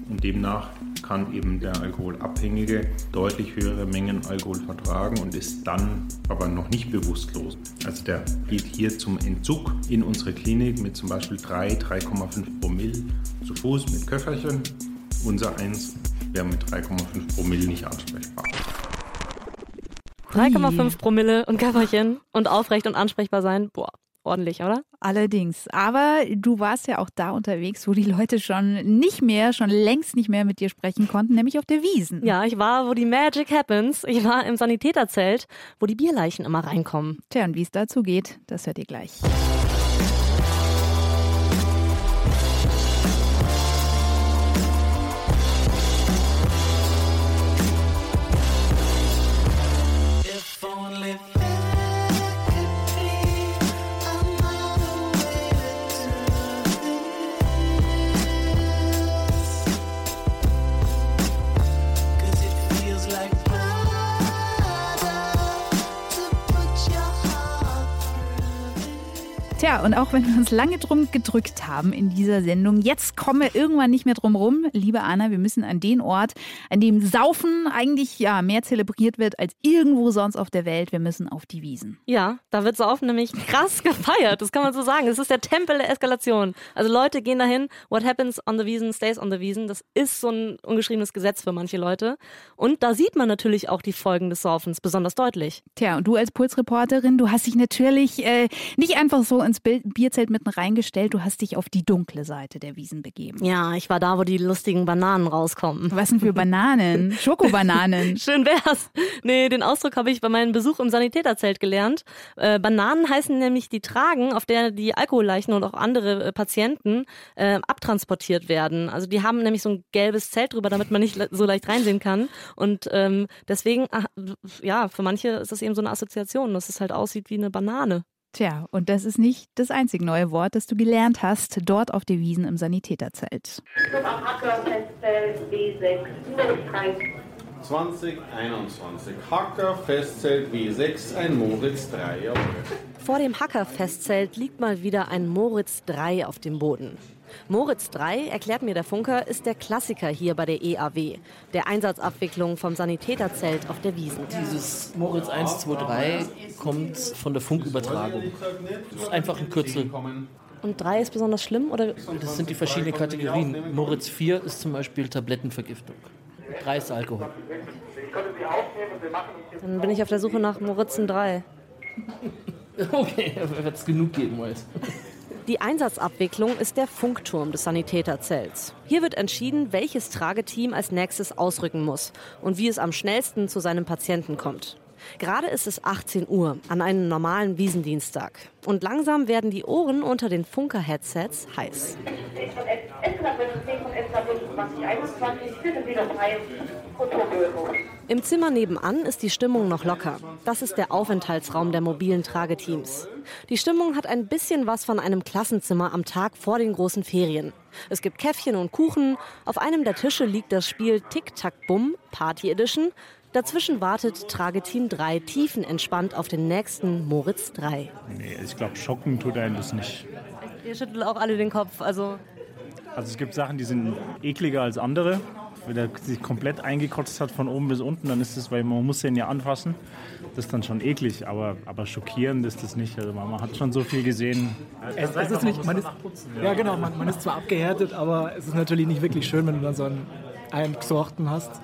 Und demnach kann eben der Alkoholabhängige deutlich höhere Mengen Alkohol vertragen und ist dann aber noch nicht bewusstlos. Also der geht hier zum Entzug in unsere Klinik mit zum Beispiel 3, 3,5 Promille zu Fuß mit Köfferchen. Unser eins wäre mit 3,5 Promille nicht ansprechbar. 3,5 Promille und Köfferchen und aufrecht und ansprechbar sein. Boah, ordentlich, oder? Allerdings. Aber du warst ja auch da unterwegs, wo die Leute schon nicht mehr, schon längst nicht mehr mit dir sprechen konnten, nämlich auf der Wiesen. Ja, ich war, wo die Magic happens. Ich war im Sanitäterzelt, wo die Bierleichen immer reinkommen. Tja, und wie es dazu geht, das hört ihr gleich. Tja, und auch wenn wir uns lange drum gedrückt haben in dieser Sendung, jetzt kommen wir irgendwann nicht mehr drum rum. Liebe Anna, wir müssen an den Ort, an dem Saufen eigentlich ja mehr zelebriert wird als irgendwo sonst auf der Welt. Wir müssen auf die Wiesen. Ja, da wird Saufen nämlich krass gefeiert. Das kann man so sagen. Es ist der Tempel der Eskalation. Also Leute gehen dahin. What happens on the Wiesen stays on the Wiesen. Das ist so ein ungeschriebenes Gesetz für manche Leute. Und da sieht man natürlich auch die Folgen des Saufens besonders deutlich. Tja, und du als Pulsreporterin, du hast dich natürlich äh, nicht einfach so ins Bierzelt mitten reingestellt. Du hast dich auf die dunkle Seite der Wiesen begeben. Ja, ich war da, wo die lustigen Bananen rauskommen. Was sind für Bananen? Schokobananen. Schön wär's. Nee, den Ausdruck habe ich bei meinem Besuch im Sanitäterzelt gelernt. Äh, Bananen heißen nämlich die Tragen, auf der die Alkoholleichen und auch andere äh, Patienten äh, abtransportiert werden. Also die haben nämlich so ein gelbes Zelt drüber, damit man nicht so leicht reinsehen kann. Und ähm, deswegen, ach, ja, für manche ist das eben so eine Assoziation, dass es halt aussieht wie eine Banane. Tja, und das ist nicht das einzige neue Wort, das du gelernt hast, dort auf der Wiesen im Sanitäterzelt. 2021. Hacker Festzelt W6, ein Moritz 3. Jawohl. Vor dem Hacker-Festzelt liegt mal wieder ein Moritz 3 auf dem Boden. Moritz 3, erklärt mir der Funker, ist der Klassiker hier bei der EAW, der Einsatzabwicklung vom Sanitäterzelt auf der Wiesen. Dieses Moritz 123 kommt von der Funkübertragung. Das ist einfach ein Kürzel. Und 3 ist besonders schlimm? Oder? Das sind die verschiedenen Kategorien. Moritz 4 ist zum Beispiel Tablettenvergiftung. 3 ist Alkohol. Dann bin ich auf der Suche nach Moritzen 3. Okay, wird es genug geben heute. Die Einsatzabwicklung ist der Funkturm des Sanitäterzells. Hier wird entschieden, welches Trageteam als nächstes ausrücken muss und wie es am schnellsten zu seinem Patienten kommt. Gerade ist es 18 Uhr an einem normalen Wiesendienstag. Und langsam werden die Ohren unter den Funker-Headsets heiß. Im Zimmer nebenan ist die Stimmung noch locker. Das ist der Aufenthaltsraum der mobilen Trageteams. Die Stimmung hat ein bisschen was von einem Klassenzimmer am Tag vor den großen Ferien. Es gibt Käffchen und Kuchen. Auf einem der Tische liegt das Spiel Tic-Tac-Bum, Party Edition. Dazwischen wartet Trageteam 3 tiefenentspannt auf den nächsten Moritz 3. Nee, ich glaube, schocken tut einen das nicht. Ihr schüttelt auch alle den Kopf. Also Also es gibt Sachen, die sind ekliger als andere. Wenn er sich komplett eingekotzt hat von oben bis unten, dann ist das, weil man muss den ja anfassen, das ist dann schon eklig. Aber, aber schockierend ist das nicht. Also man, man hat schon so viel gesehen. Es, es ist nicht, man ist, ja genau, man, man ist zwar abgehärtet, aber es ist natürlich nicht wirklich schön, wenn du dann so einen eingesorten hast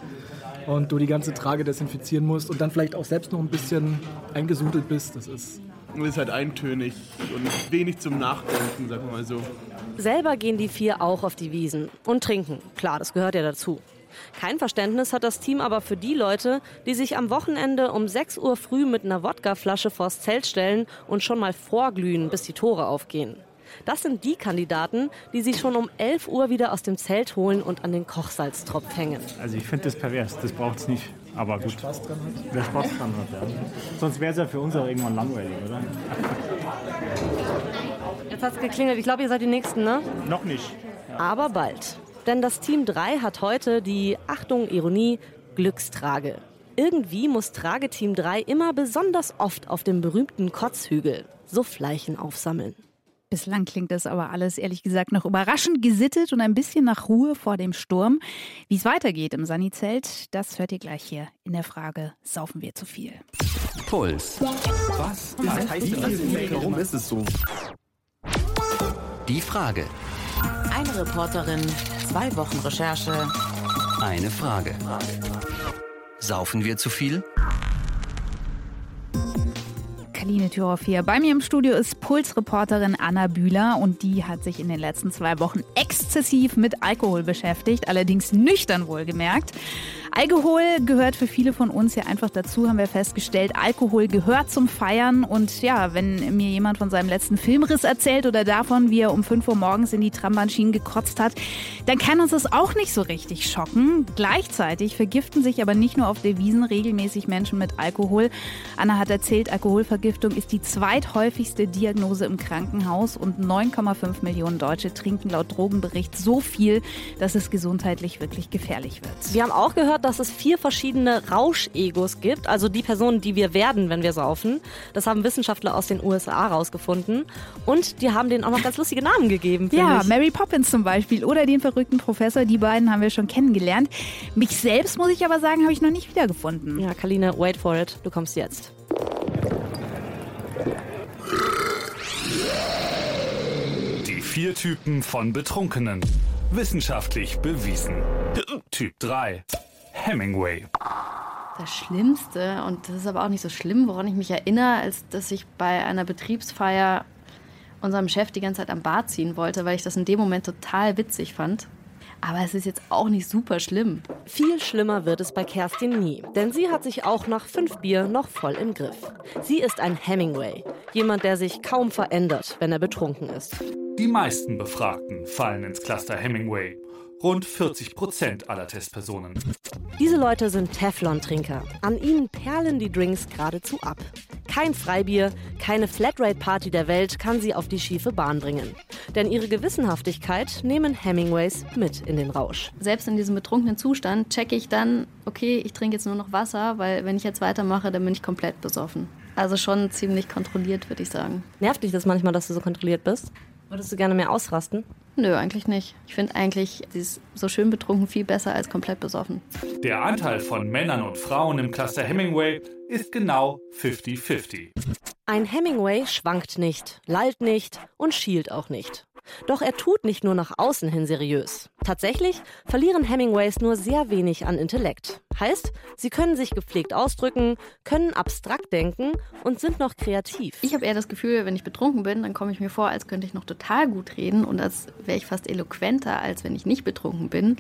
und du die ganze Trage desinfizieren musst und dann vielleicht auch selbst noch ein bisschen eingesudelt bist. Das ist Es ist halt eintönig und wenig zum Nachdenken, sagen wir mal so. Selber gehen die vier auch auf die Wiesen und trinken. Klar, das gehört ja dazu. Kein Verständnis hat das Team aber für die Leute, die sich am Wochenende um 6 Uhr früh mit einer Wodkaflasche vors Zelt stellen und schon mal vorglühen, bis die Tore aufgehen. Das sind die Kandidaten, die sie schon um 11 Uhr wieder aus dem Zelt holen und an den Kochsalztropf hängen. Also ich finde das pervers, das braucht es nicht. Aber gut. Spaß dran hat. Wer Spaß dran hat, ja. Sonst wäre es ja für uns auch irgendwann langweilig, oder? Jetzt hat's geklingelt. Ich glaube, ihr seid die Nächsten, ne? Noch nicht. Aber bald. Denn das Team 3 hat heute die, Achtung, Ironie, Glückstrage. Irgendwie muss Trageteam 3 immer besonders oft auf dem berühmten Kotzhügel Suffleichen aufsammeln. Bislang klingt das aber alles ehrlich gesagt noch überraschend gesittet und ein bisschen nach Ruhe vor dem Sturm. Wie es weitergeht im Sani-Zelt, das hört ihr gleich hier in der Frage, saufen wir zu viel? Puls. Was? Was heißt das? Warum ist es so? Die Frage. Eine Reporterin, zwei Wochen Recherche. Eine Frage. Saufen wir zu viel? Kaline Thüroff hier. Bei mir im Studio ist Pulsreporterin Anna Bühler und die hat sich in den letzten zwei Wochen exzessiv mit Alkohol beschäftigt, allerdings nüchtern wohlgemerkt. Alkohol gehört für viele von uns ja einfach dazu, haben wir festgestellt. Alkohol gehört zum Feiern und ja, wenn mir jemand von seinem letzten Filmriss erzählt oder davon, wie er um 5 Uhr morgens in die Trambahnschienen gekotzt hat, dann kann uns das auch nicht so richtig schocken. Gleichzeitig vergiften sich aber nicht nur auf der Wiesen regelmäßig Menschen mit Alkohol. Anna hat erzählt, Alkoholvergiftung ist die zweithäufigste Diagnose im Krankenhaus und 9,5 Millionen Deutsche trinken laut Drogenbericht so viel, dass es gesundheitlich wirklich gefährlich wird. Wir haben auch gehört, dass es vier verschiedene Rauschegos gibt, also die Personen, die wir werden, wenn wir saufen. Das haben Wissenschaftler aus den USA rausgefunden. Und die haben denen auch noch ganz lustige Namen gegeben. Ja, ich. Mary Poppins zum Beispiel oder den verrückten Professor, die beiden haben wir schon kennengelernt. Mich selbst, muss ich aber sagen, habe ich noch nicht wiedergefunden. Ja, Kaline, wait for it. Du kommst jetzt. Die vier Typen von Betrunkenen. Wissenschaftlich bewiesen. Typ 3. Hemingway. Das Schlimmste, und das ist aber auch nicht so schlimm, woran ich mich erinnere, als dass ich bei einer Betriebsfeier unserem Chef die ganze Zeit am Bart ziehen wollte, weil ich das in dem Moment total witzig fand. Aber es ist jetzt auch nicht super schlimm. Viel schlimmer wird es bei Kerstin nie, denn sie hat sich auch nach fünf Bier noch voll im Griff. Sie ist ein Hemingway, jemand, der sich kaum verändert, wenn er betrunken ist. Die meisten Befragten fallen ins Cluster Hemingway. Rund 40 Prozent aller Testpersonen. Diese Leute sind Teflon-Trinker. An ihnen perlen die Drinks geradezu ab. Kein Freibier, keine Flatrate-Party der Welt kann sie auf die schiefe Bahn bringen. Denn ihre Gewissenhaftigkeit nehmen Hemingways mit in den Rausch. Selbst in diesem betrunkenen Zustand checke ich dann, okay, ich trinke jetzt nur noch Wasser, weil wenn ich jetzt weitermache, dann bin ich komplett besoffen. Also schon ziemlich kontrolliert, würde ich sagen. Nervt dich das manchmal, dass du so kontrolliert bist? Würdest du gerne mehr ausrasten? Nö, eigentlich nicht. Ich finde eigentlich dieses so schön betrunken viel besser als komplett besoffen. Der Anteil von Männern und Frauen im Cluster Hemingway ist genau 50-50. Ein Hemingway schwankt nicht, lallt nicht und schielt auch nicht. Doch er tut nicht nur nach außen hin seriös. Tatsächlich verlieren Hemingways nur sehr wenig an Intellekt. Heißt, sie können sich gepflegt ausdrücken, können abstrakt denken und sind noch kreativ. Ich habe eher das Gefühl, wenn ich betrunken bin, dann komme ich mir vor, als könnte ich noch total gut reden und als wäre ich fast eloquenter, als wenn ich nicht betrunken bin.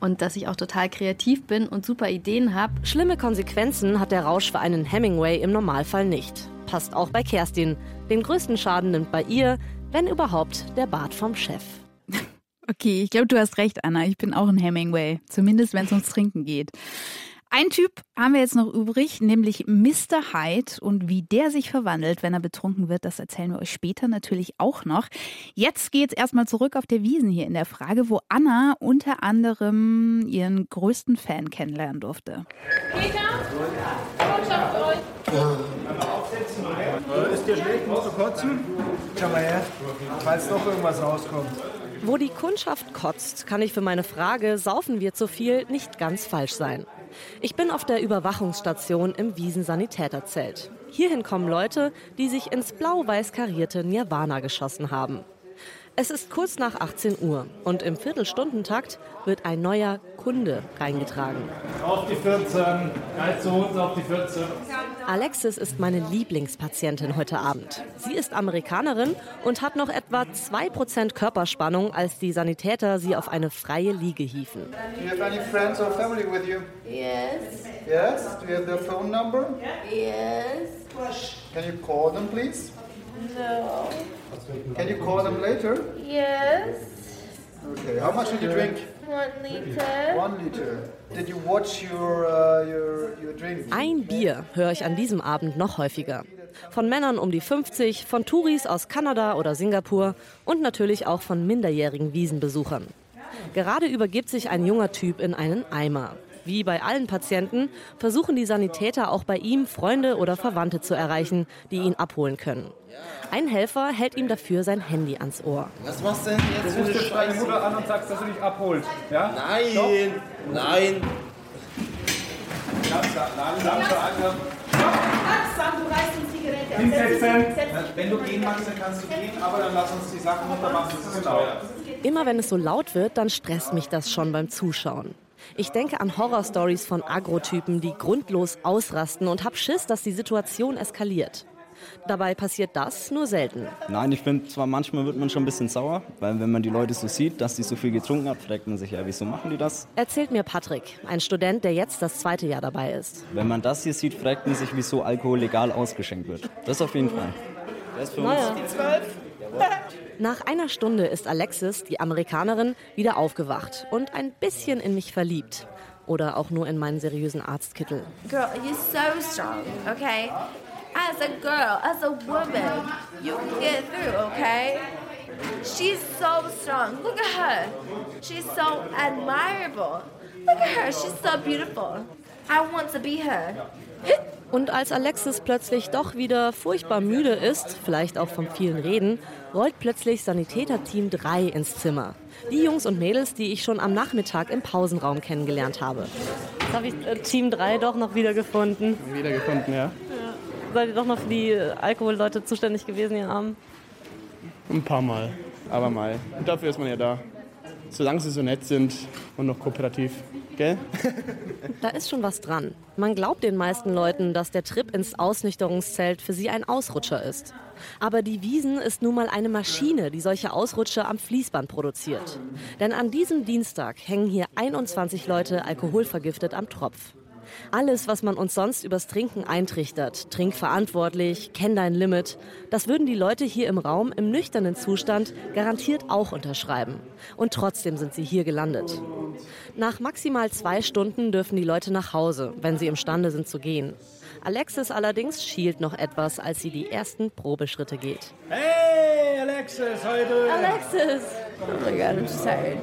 und dass ich auch total kreativ bin und super Ideen habe. Schlimme Konsequenzen hat der Rausch für einen Hemingway im Normalfall nicht. Passt auch bei Kerstin. Den größten Schaden nimmt bei ihr, wenn überhaupt, der Bart vom Chef. Okay, ich glaube, du hast recht, Anna. Ich bin auch ein Hemingway. Zumindest, wenn es ums Trinken geht. Ein Typ haben wir jetzt noch übrig, nämlich Mr. Hyde. Und wie der sich verwandelt, wenn er betrunken wird, das erzählen wir euch später natürlich auch noch. Jetzt geht's erstmal zurück auf der Wiesen hier in der Frage, wo Anna unter anderem ihren größten Fan kennenlernen durfte. Peter, komm schon für euch. Ist dir schlecht? Musst du kotzen? Komm mal her, falls noch irgendwas rauskommt. Wo die Kundschaft kotzt, kann ich für meine Frage, saufen wir zu viel, nicht ganz falsch sein. Ich bin auf der Überwachungsstation im Wiesensanitäterzelt. Hierhin kommen Leute, die sich ins blau-weiß karierte Nirvana geschossen haben. Es ist kurz nach 18 Uhr und im Viertelstundentakt wird ein neuer Kunde reingetragen. Auf die 14, Geist zu uns auf die 14. Alexis ist meine Lieblingspatientin heute Abend. Sie ist Amerikanerin und hat noch etwa 2% Körperspannung, als die Sanitäter sie auf eine freie Liege hiefen. Do you have any friends or family with you? Yes. Yes? Do you have their phone number? Yes. Can you call them, please? No. Can you call them later? Yes. Okay. How much did you drink? One liter. One liter. Did you watch your uh, your your drink? Ein Bier höre ich an diesem Abend noch häufiger. Von Männern um die 50, von Touris aus Kanada oder Singapur und natürlich auch von minderjährigen Wiesenbesuchern. Gerade übergibt sich ein junger Typ in einen Eimer. Wie bei allen Patienten versuchen die Sanitäter auch bei ihm Freunde oder Verwandte zu erreichen, die ihn abholen können. Ein Helfer hält ihm dafür sein Handy ans Ohr. Was machst du denn jetzt Du rufst jetzt deine Mutter an und sagst, dass du dich abholst. Ja? Nein, Doch? nein. Langsam, langsam, langsam. Langsam, du reißt die Zigarette. Hinsetzen. Wenn du gehen magst, dann kannst du gehen, aber dann lass uns die Sachen runtermachen. Das ist genau. Immer wenn es so laut wird, dann stresst mich das schon beim Zuschauen. Ich denke an Horrorstories von Agrotypen, die grundlos ausrasten und hab Schiss, dass die Situation eskaliert. Dabei passiert das nur selten. Nein, ich finde zwar manchmal wird man schon ein bisschen sauer, weil wenn man die Leute so sieht, dass die so viel getrunken haben, fragt man sich ja, wieso machen die das? Erzählt mir Patrick, ein Student, der jetzt das zweite Jahr dabei ist. Wenn man das hier sieht, fragt man sich, wieso Alkohol legal ausgeschenkt wird. Das auf jeden Fall. Das ist für uns. Naja. Nach einer Stunde ist Alexis, die Amerikanerin, wieder aufgewacht und ein bisschen in mich verliebt. Oder auch nur in meinen seriösen Arztkittel. Girl, you're so strong, okay? As a girl, as a woman, you can get through, okay? She's so strong. Look at her. She's so admirable. Look at her. She's so beautiful. I want to be her. Und als Alexis plötzlich doch wieder furchtbar müde ist, vielleicht auch vom vielen Reden, rollt plötzlich Sanitäter-Team 3 ins Zimmer. Die Jungs und Mädels, die ich schon am Nachmittag im Pausenraum kennengelernt habe. Jetzt habe ich äh, Team 3 doch noch wiedergefunden. Wiedergefunden, ja. Seid ihr doch noch für die äh, Alkoholleute zuständig gewesen hier Abend? Ein paar Mal, aber mal. Und dafür ist man ja da. Solange sie so nett sind und noch kooperativ. Gell? Da ist schon was dran. Man glaubt den meisten Leuten, dass der Trip ins Ausnüchterungszelt für sie ein Ausrutscher ist. Aber die Wiesen ist nun mal eine Maschine, die solche Ausrutscher am Fließband produziert. Denn an diesem Dienstag hängen hier 21 Leute alkoholvergiftet am Tropf. Alles, was man uns sonst übers Trinken eintrichtert, trink verantwortlich, kenn dein Limit, das würden die Leute hier im Raum im nüchternen Zustand garantiert auch unterschreiben. Und trotzdem sind sie hier gelandet. Nach maximal zwei Stunden dürfen die Leute nach Hause, wenn sie imstande sind zu gehen. Alexis allerdings schielt noch etwas, als sie die ersten Probeschritte geht. Hey, Alexis, heute. Alexis! Oh my god, I'm so tired.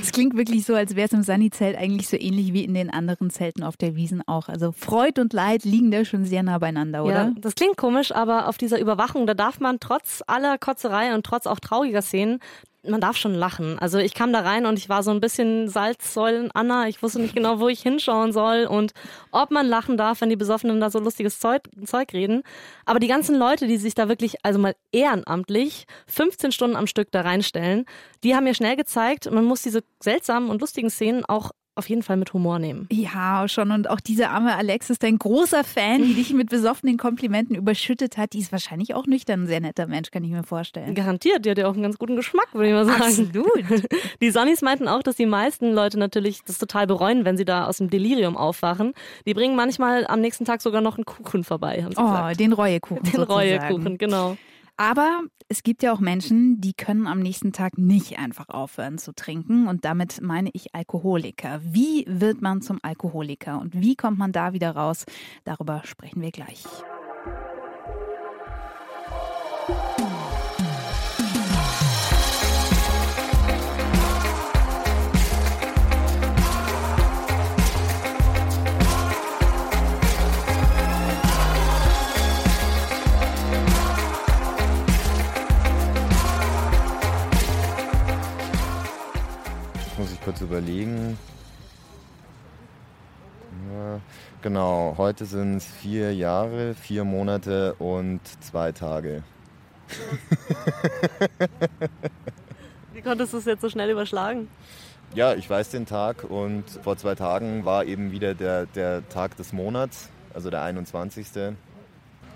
Es klingt wirklich so, als wäre es im Sunny-Zelt eigentlich so ähnlich wie in den anderen Zelten auf der Wiesen auch. Also Freud und Leid liegen da schon sehr nah beieinander, oder? Ja, das klingt komisch, aber auf dieser Überwachung, da darf man trotz aller Kotzerei und trotz auch trauriger Szenen, man darf schon lachen. Also ich kam da rein und ich war so ein bisschen Salzsäulen Anna. Ich wusste nicht genau, wo ich hinschauen soll und ob man lachen darf, wenn die Besoffenen da so lustiges Zeug, Zeug reden. Aber die ganzen Leute, die sich da wirklich, also mal ehrenamtlich 15 Stunden am Stück da reinstellen, die haben mir schnell gezeigt, man muss diese seltsamen und lustigen Szenen auch auf jeden Fall mit Humor nehmen. Ja, schon. Und auch diese arme Alexis, dein großer Fan, die dich mit besoffenen Komplimenten überschüttet hat, die ist wahrscheinlich auch nüchtern ein sehr netter Mensch, kann ich mir vorstellen. Garantiert, die hat ja auch einen ganz guten Geschmack, würde ich mal sagen. Absolut. Die Sonnies meinten auch, dass die meisten Leute natürlich das total bereuen, wenn sie da aus dem Delirium aufwachen. Die bringen manchmal am nächsten Tag sogar noch einen Kuchen vorbei, haben sie Oh, gesagt. den Reuekuchen. Den sozusagen. Reuekuchen, genau. Aber es gibt ja auch Menschen, die können am nächsten Tag nicht einfach aufhören zu trinken. Und damit meine ich Alkoholiker. Wie wird man zum Alkoholiker und wie kommt man da wieder raus? Darüber sprechen wir gleich. Ich kurz überlegen. Ja, genau, heute sind es vier Jahre, vier Monate und zwei Tage. Wie konntest du es jetzt so schnell überschlagen? Ja, ich weiß den Tag und vor zwei Tagen war eben wieder der, der Tag des Monats, also der 21.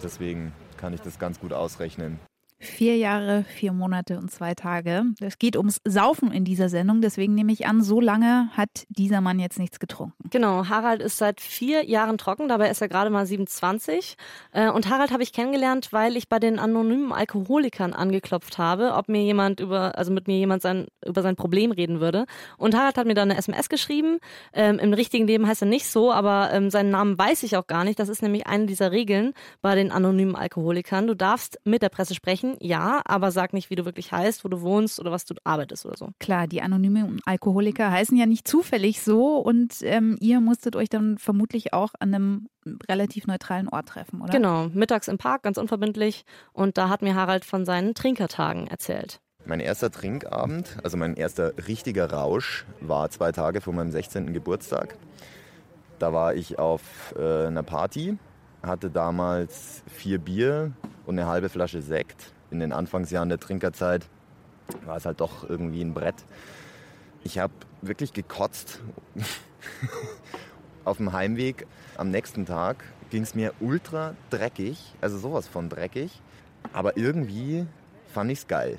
Deswegen kann ich das ganz gut ausrechnen. Vier Jahre, vier Monate und zwei Tage. Es geht ums Saufen in dieser Sendung. Deswegen nehme ich an, so lange hat dieser Mann jetzt nichts getrunken. Genau, Harald ist seit vier Jahren trocken, dabei ist er gerade mal 27. Äh, Und Harald habe ich kennengelernt, weil ich bei den anonymen Alkoholikern angeklopft habe, ob mir jemand über, also mit mir jemand sein, über sein Problem reden würde. Und Harald hat mir dann eine SMS geschrieben. Ähm, Im richtigen Leben heißt er nicht so, aber ähm, seinen Namen weiß ich auch gar nicht. Das ist nämlich eine dieser Regeln bei den anonymen Alkoholikern. Du darfst mit der Presse sprechen, ja, aber sag nicht, wie du wirklich heißt, wo du wohnst oder was du arbeitest oder so. Klar, die anonymen Alkoholiker heißen ja nicht zufällig so und ähm, ihr musstet euch dann vermutlich auch an einem relativ neutralen Ort treffen, oder? Genau, mittags im Park, ganz unverbindlich. Und da hat mir Harald von seinen Trinkertagen erzählt. Mein erster Trinkabend, also mein erster richtiger Rausch, war zwei Tage vor meinem 16. Geburtstag. Da war ich auf äh, einer Party, hatte damals vier Bier und eine halbe Flasche Sekt. In den Anfangsjahren der Trinkerzeit war es halt doch irgendwie ein Brett. Ich habe wirklich gekotzt. auf dem Heimweg am nächsten Tag ging es mir ultra dreckig, also sowas von dreckig. Aber irgendwie fand ich es geil.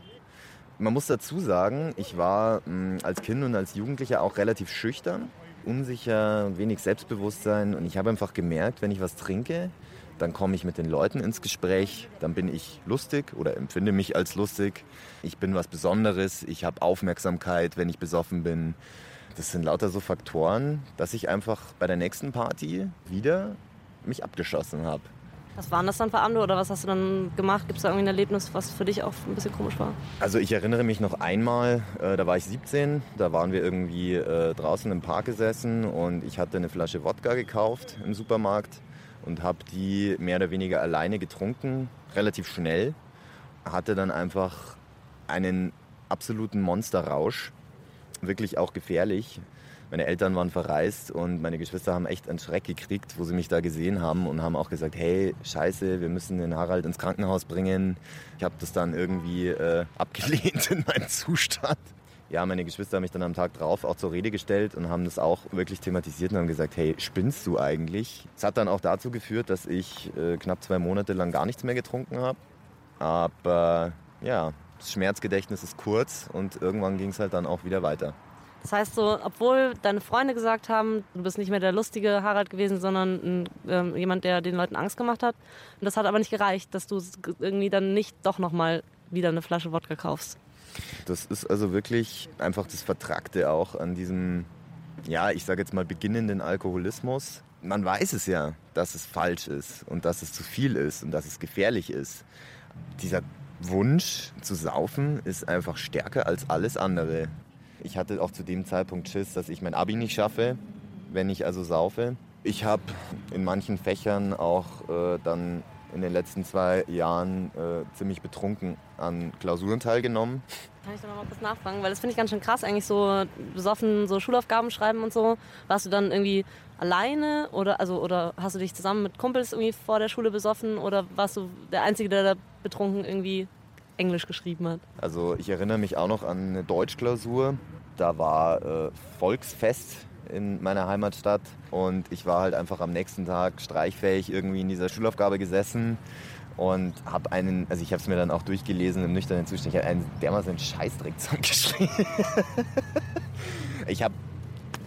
Man muss dazu sagen, ich war mh, als Kind und als Jugendlicher auch relativ schüchtern, unsicher, wenig Selbstbewusstsein. Und ich habe einfach gemerkt, wenn ich was trinke, dann komme ich mit den Leuten ins Gespräch, dann bin ich lustig oder empfinde mich als lustig. Ich bin was Besonderes, ich habe Aufmerksamkeit, wenn ich besoffen bin. Das sind lauter so Faktoren, dass ich einfach bei der nächsten Party wieder mich abgeschossen habe. Was waren das dann für Abende oder was hast du dann gemacht? Gibt es da irgendwie ein Erlebnis, was für dich auch ein bisschen komisch war? Also ich erinnere mich noch einmal, äh, da war ich 17, da waren wir irgendwie äh, draußen im Park gesessen und ich hatte eine Flasche Wodka gekauft im Supermarkt und habe die mehr oder weniger alleine getrunken, relativ schnell. Hatte dann einfach einen absoluten Monsterrausch, wirklich auch gefährlich. Meine Eltern waren verreist und meine Geschwister haben echt einen Schreck gekriegt, wo sie mich da gesehen haben und haben auch gesagt, hey, scheiße, wir müssen den Harald ins Krankenhaus bringen. Ich habe das dann irgendwie äh, abgelehnt in meinem Zustand. Ja, meine Geschwister haben mich dann am Tag drauf auch zur Rede gestellt und haben das auch wirklich thematisiert und haben gesagt, hey, spinnst du eigentlich? Es hat dann auch dazu geführt, dass ich äh, knapp zwei Monate lang gar nichts mehr getrunken habe. Aber ja, das Schmerzgedächtnis ist kurz und irgendwann ging es halt dann auch wieder weiter. Das heißt so, obwohl deine Freunde gesagt haben, du bist nicht mehr der lustige Harald gewesen, sondern ähm, jemand, der den Leuten Angst gemacht hat. Und das hat aber nicht gereicht, dass du irgendwie dann nicht doch nochmal wieder eine Flasche Wodka kaufst. Das ist also wirklich einfach das Vertrackte auch an diesem, ja, ich sage jetzt mal beginnenden Alkoholismus. Man weiß es ja, dass es falsch ist und dass es zu viel ist und dass es gefährlich ist. Dieser Wunsch zu saufen ist einfach stärker als alles andere. Ich hatte auch zu dem Zeitpunkt Schiss, dass ich mein Abi nicht schaffe, wenn ich also saufe. Ich habe in manchen Fächern auch äh, dann in den letzten zwei Jahren äh, ziemlich betrunken an Klausuren teilgenommen. Kann ich da noch mal kurz nachfragen? Weil das finde ich ganz schön krass, eigentlich so besoffen so Schulaufgaben schreiben und so. Warst du dann irgendwie alleine oder, also, oder hast du dich zusammen mit Kumpels irgendwie vor der Schule besoffen oder warst du der Einzige, der da betrunken irgendwie Englisch geschrieben hat? Also ich erinnere mich auch noch an eine Deutschklausur. Da war äh, Volksfest in meiner Heimatstadt und ich war halt einfach am nächsten Tag streichfähig irgendwie in dieser Schulaufgabe gesessen und habe einen, also ich habe es mir dann auch durchgelesen im nüchternen Zustand, ich habe einen dermaßen Scheißdreck zusammengeschrieben. ich habe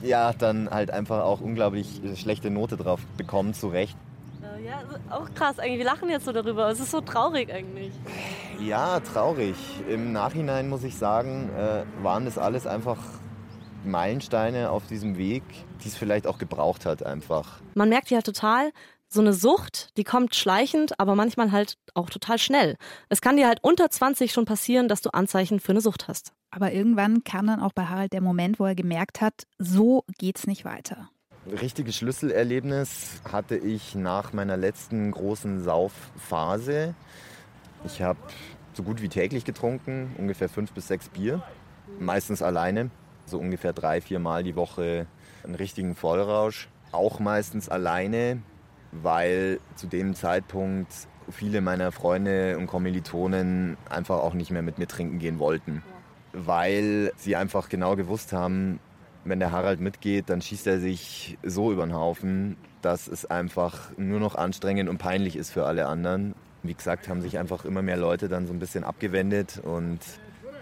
ja dann halt einfach auch unglaublich schlechte Note drauf bekommen, zu Recht. Äh, Ja, auch krass eigentlich. Wir lachen jetzt so darüber. Es ist so traurig eigentlich. Ja, traurig. Im Nachhinein muss ich sagen, äh, waren das alles einfach Meilensteine auf diesem Weg, die es vielleicht auch gebraucht hat einfach. Man merkt ja total, so eine Sucht, die kommt schleichend, aber manchmal halt auch total schnell. Es kann dir halt unter 20 schon passieren, dass du Anzeichen für eine Sucht hast. Aber irgendwann kam dann auch bei Harald der Moment, wo er gemerkt hat, so geht's nicht weiter. Richtiges Schlüsselerlebnis hatte ich nach meiner letzten großen Saufphase. Ich habe so gut wie täglich getrunken, ungefähr fünf bis sechs Bier, meistens alleine, so ungefähr drei, vier Mal die Woche einen richtigen Vollrausch, auch meistens alleine, weil zu dem Zeitpunkt viele meiner Freunde und Kommilitonen einfach auch nicht mehr mit mir trinken gehen wollten, weil sie einfach genau gewusst haben, wenn der Harald mitgeht, dann schießt er sich so über den Haufen, dass es einfach nur noch anstrengend und peinlich ist für alle anderen. Wie gesagt, haben sich einfach immer mehr Leute dann so ein bisschen abgewendet und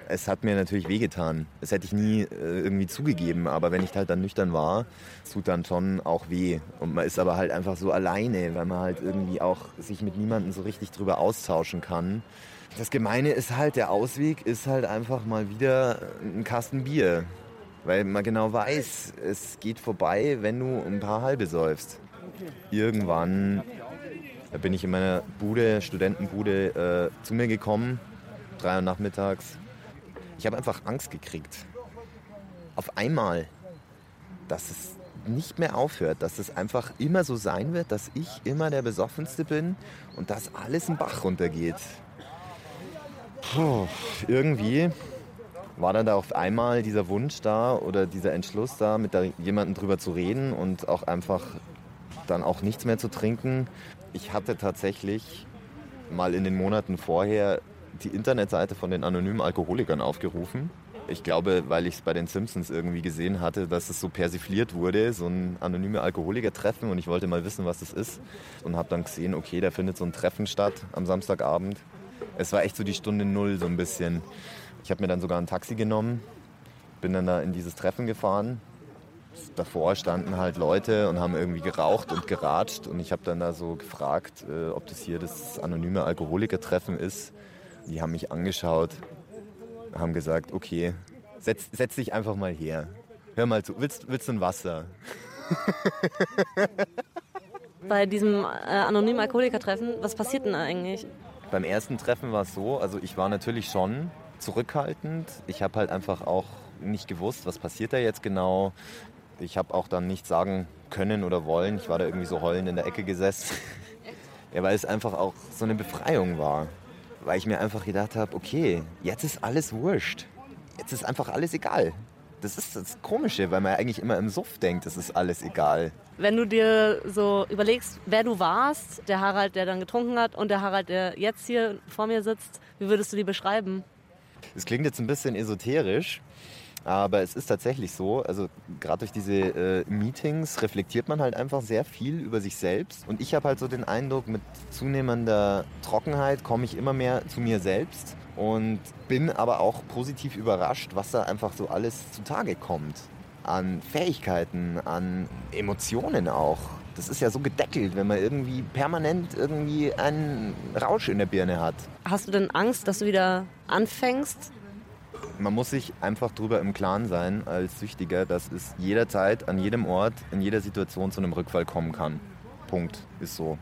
es hat mir natürlich wehgetan. Das hätte ich nie äh, irgendwie zugegeben, aber wenn ich halt dann nüchtern war, tut dann schon auch weh. Und man ist aber halt einfach so alleine, weil man halt irgendwie auch sich mit niemandem so richtig drüber austauschen kann. Das Gemeine ist halt, der Ausweg ist halt einfach mal wieder ein Kasten Bier. Weil man genau weiß, es geht vorbei, wenn du ein paar halbe säufst. Irgendwann da bin ich in meiner Bude, Studentenbude, äh, zu mir gekommen, drei Uhr nachmittags. Ich habe einfach Angst gekriegt. Auf einmal, dass es nicht mehr aufhört, dass es einfach immer so sein wird, dass ich immer der Besoffenste bin und dass alles in Bach runtergeht. Puh, irgendwie war dann da auf einmal dieser Wunsch da oder dieser Entschluss da, mit da jemandem drüber zu reden und auch einfach dann auch nichts mehr zu trinken. Ich hatte tatsächlich mal in den Monaten vorher die Internetseite von den anonymen Alkoholikern aufgerufen. Ich glaube, weil ich es bei den Simpsons irgendwie gesehen hatte, dass es so persifliert wurde, so ein anonyme Alkoholiker-Treffen und ich wollte mal wissen, was das ist und habe dann gesehen, okay, da findet so ein Treffen statt am Samstagabend. Es war echt so die Stunde Null so ein bisschen. Ich habe mir dann sogar ein Taxi genommen, bin dann da in dieses Treffen gefahren. Davor standen halt Leute und haben irgendwie geraucht und geratscht und ich habe dann da so gefragt, äh, ob das hier das anonyme Alkoholiker-Treffen ist. Die haben mich angeschaut, haben gesagt, okay, setz, setz dich einfach mal her. Hör mal zu, willst, willst du ein Wasser? Bei diesem äh, anonymen Alkoholiker-Treffen, was passiert denn eigentlich? Beim ersten Treffen war es so, also ich war natürlich schon zurückhaltend. Ich habe halt einfach auch nicht gewusst, was passiert da jetzt genau. Ich habe auch dann nichts sagen können oder wollen. Ich war da irgendwie so heulend in der Ecke gesessen. ja, weil es einfach auch so eine Befreiung war. Weil ich mir einfach gedacht habe, okay, jetzt ist alles wurscht. Jetzt ist einfach alles egal. Das ist das Komische, weil man ja eigentlich immer im Suff denkt, es ist alles egal. Wenn du dir so überlegst, wer du warst, der Harald, der dann getrunken hat und der Harald, der jetzt hier vor mir sitzt, wie würdest du die beschreiben? Es klingt jetzt ein bisschen esoterisch, aber es ist tatsächlich so. Also gerade durch diese äh, Meetings reflektiert man halt einfach sehr viel über sich selbst. Und ich habe halt so den Eindruck, mit zunehmender Trockenheit komme ich immer mehr zu mir selbst und bin aber auch positiv überrascht, was da einfach so alles zutage kommt. An Fähigkeiten, an Emotionen auch. Das ist ja so gedeckelt, wenn man irgendwie permanent irgendwie einen Rausch in der Birne hat. Hast du denn Angst, dass du wieder anfängst? Man muss sich einfach darüber im Klaren sein als Süchtiger, dass es jederzeit, an jedem Ort, in jeder Situation zu einem Rückfall kommen kann. Punkt. Ist so.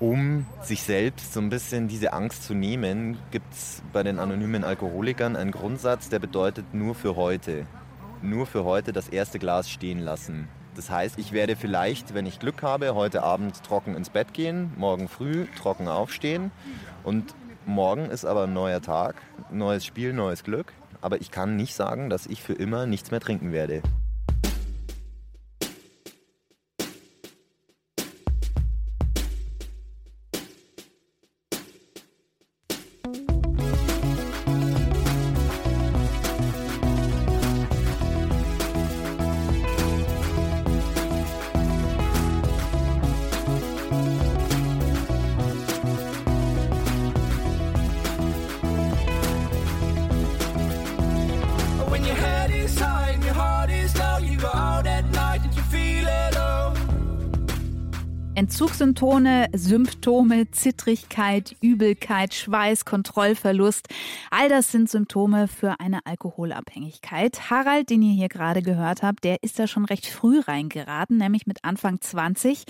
Um sich selbst so ein bisschen diese Angst zu nehmen, gibt es bei den anonymen Alkoholikern einen Grundsatz, der bedeutet nur für heute. Nur für heute das erste Glas stehen lassen. Das heißt, ich werde vielleicht, wenn ich Glück habe, heute Abend trocken ins Bett gehen, morgen früh trocken aufstehen und morgen ist aber ein neuer Tag, neues Spiel, neues Glück. Aber ich kann nicht sagen, dass ich für immer nichts mehr trinken werde. Entzugssymptome, Symptome, Zittrigkeit, Übelkeit, Schweiß, Kontrollverlust. All das sind Symptome für eine Alkoholabhängigkeit. Harald, den ihr hier gerade gehört habt, der ist da schon recht früh reingeraten, nämlich mit Anfang 20.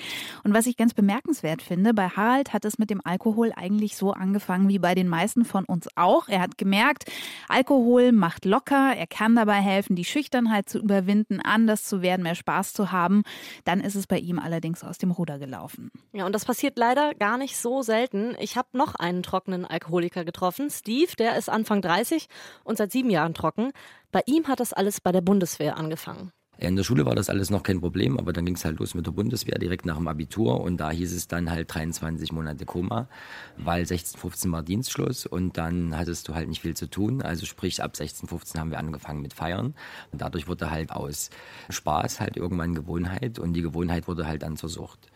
Und was ich ganz bemerkenswert finde, bei Harald hat es mit dem Alkohol eigentlich so angefangen wie bei den meisten von uns auch. Er hat gemerkt, Alkohol macht locker, er kann dabei helfen, die Schüchternheit zu überwinden, anders zu werden, mehr Spaß zu haben. Dann ist es bei ihm allerdings aus dem Ruder gelaufen gelaufen. Ja, und das passiert leider gar nicht so selten. Ich habe noch einen trockenen Alkoholiker getroffen. Steve, der ist Anfang 30 und seit sieben Jahren trocken. Bei ihm hat das alles bei der Bundeswehr angefangen. In der Schule war das alles noch kein Problem, aber dann ging es halt los mit der Bundeswehr direkt nach dem Abitur und da hieß es dann halt 23 Monate Koma, weil 16, 15 war Dienstschluss und dann hattest du halt nicht viel zu tun. Also sprich, ab 16, 15 haben wir angefangen mit Feiern und dadurch wurde halt aus Spaß halt irgendwann Gewohnheit und die Gewohnheit wurde halt dann zur Sucht.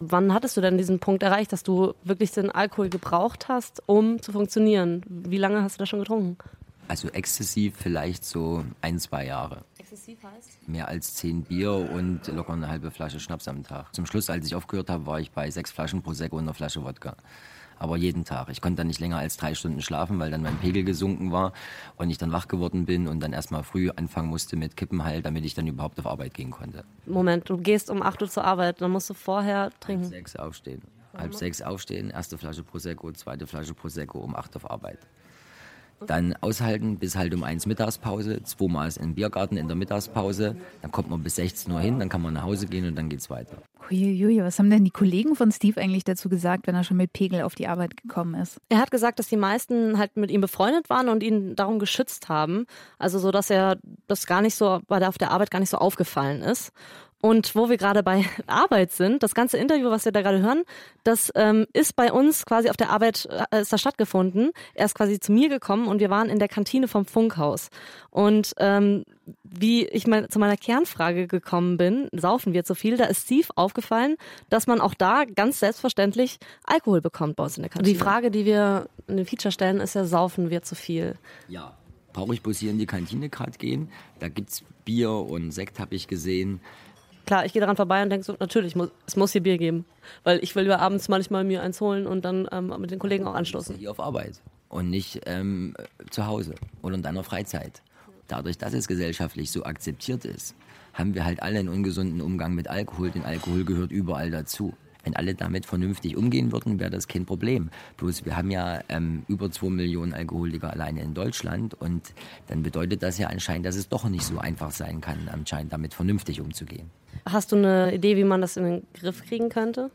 Wann hattest du denn diesen Punkt erreicht, dass du wirklich den Alkohol gebraucht hast, um zu funktionieren? Wie lange hast du da schon getrunken? Also exzessiv vielleicht so ein, zwei Jahre. Exzessiv heißt? Mehr als zehn Bier und locker eine halbe Flasche Schnaps am Tag. Zum Schluss, als ich aufgehört habe, war ich bei sechs Flaschen Prosecco und einer Flasche Wodka aber jeden Tag. Ich konnte dann nicht länger als drei Stunden schlafen, weil dann mein Pegel gesunken war und ich dann wach geworden bin und dann erstmal früh anfangen musste mit Kippen halt, damit ich dann überhaupt auf Arbeit gehen konnte. Moment, du gehst um 8 Uhr zur Arbeit, dann musst du vorher trinken. Halb sechs aufstehen. Halb sechs aufstehen, erste Flasche Prosecco, zweite Flasche Prosecco, um 8 auf Arbeit. Dann aushalten bis halt um eins Mittagspause, zweimal im Biergarten in der Mittagspause. Dann kommt man bis 16 Uhr hin, dann kann man nach Hause gehen und dann geht's weiter. Uiuiui, was haben denn die Kollegen von Steve eigentlich dazu gesagt, wenn er schon mit Pegel auf die Arbeit gekommen ist? Er hat gesagt, dass die meisten halt mit ihm befreundet waren und ihn darum geschützt haben. Also so, dass er das gar nicht so bei der auf der Arbeit gar nicht so aufgefallen ist. Und wo wir gerade bei Arbeit sind, das ganze Interview, was wir da gerade hören, das ähm, ist bei uns quasi auf der Arbeit äh, ist da stattgefunden. Er ist quasi zu mir gekommen und wir waren in der Kantine vom Funkhaus. Und ähm, wie ich mal zu meiner Kernfrage gekommen bin, saufen wir zu viel, da ist Steve aufgefallen, dass man auch da ganz selbstverständlich Alkohol bekommt bei uns in der Kantine. Die Frage, die wir in den Feature stellen, ist ja, saufen wir zu viel? Ja. Brauche ich bloß hier in die Kantine gerade gehen? Da gibt's Bier und Sekt, habe ich gesehen klar, ich gehe daran vorbei und denke so, natürlich, muss, es muss hier Bier geben. Weil ich will ja abends manchmal mir eins holen und dann ähm, mit den Kollegen auch anstoßen. Hier auf Arbeit und nicht ähm, zu Hause oder in deiner Freizeit. Dadurch, dass es gesellschaftlich so akzeptiert ist, haben wir halt alle einen ungesunden Umgang mit Alkohol. Denn Alkohol gehört überall dazu. Wenn alle damit vernünftig umgehen würden, wäre das kein Problem. Bloß wir haben ja ähm, über zwei Millionen Alkoholiker alleine in Deutschland und dann bedeutet das ja anscheinend, dass es doch nicht so einfach sein kann, anscheinend damit vernünftig umzugehen. Hast du eine Idee, wie man das in den Griff kriegen könnte?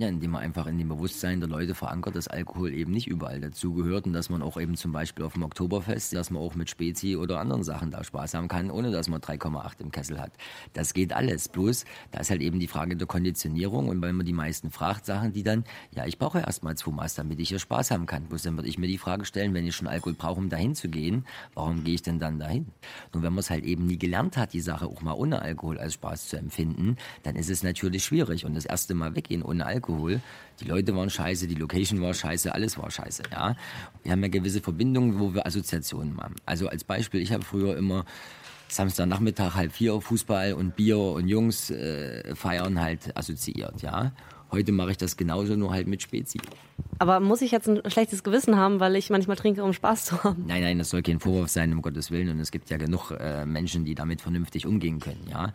Ja, indem man einfach in dem Bewusstsein der Leute verankert, dass Alkohol eben nicht überall dazugehört und dass man auch eben zum Beispiel auf dem Oktoberfest, dass man auch mit Spezi oder anderen Sachen da Spaß haben kann, ohne dass man 3,8 im Kessel hat. Das geht alles. Bloß, da ist halt eben die Frage der Konditionierung und weil man die meisten fragt, sagen die dann, ja, ich brauche erstmal zwei Maß, damit ich hier Spaß haben kann. Bloß dann würde ich mir die Frage stellen, wenn ich schon Alkohol brauche, um dahin zu gehen, warum gehe ich denn dann dahin? Nun, wenn man es halt eben nie gelernt hat, die Sache auch mal ohne Alkohol als Spaß zu empfinden, dann ist es natürlich schwierig und das erste Mal weggehen ohne Alkohol Alkohol. Die Leute waren scheiße, die Location war scheiße, alles war scheiße. Ja? Wir haben ja gewisse Verbindungen, wo wir Assoziationen machen. Also als Beispiel, ich habe früher immer Samstagnachmittag halb vier Fußball und Bier und Jungs äh, feiern halt assoziiert. Ja? Heute mache ich das genauso, nur halt mit Spezi. Aber muss ich jetzt ein schlechtes Gewissen haben, weil ich manchmal trinke, um Spaß zu haben? Nein, nein, das soll kein Vorwurf sein, um Gottes Willen. Und es gibt ja genug äh, Menschen, die damit vernünftig umgehen können. Ja?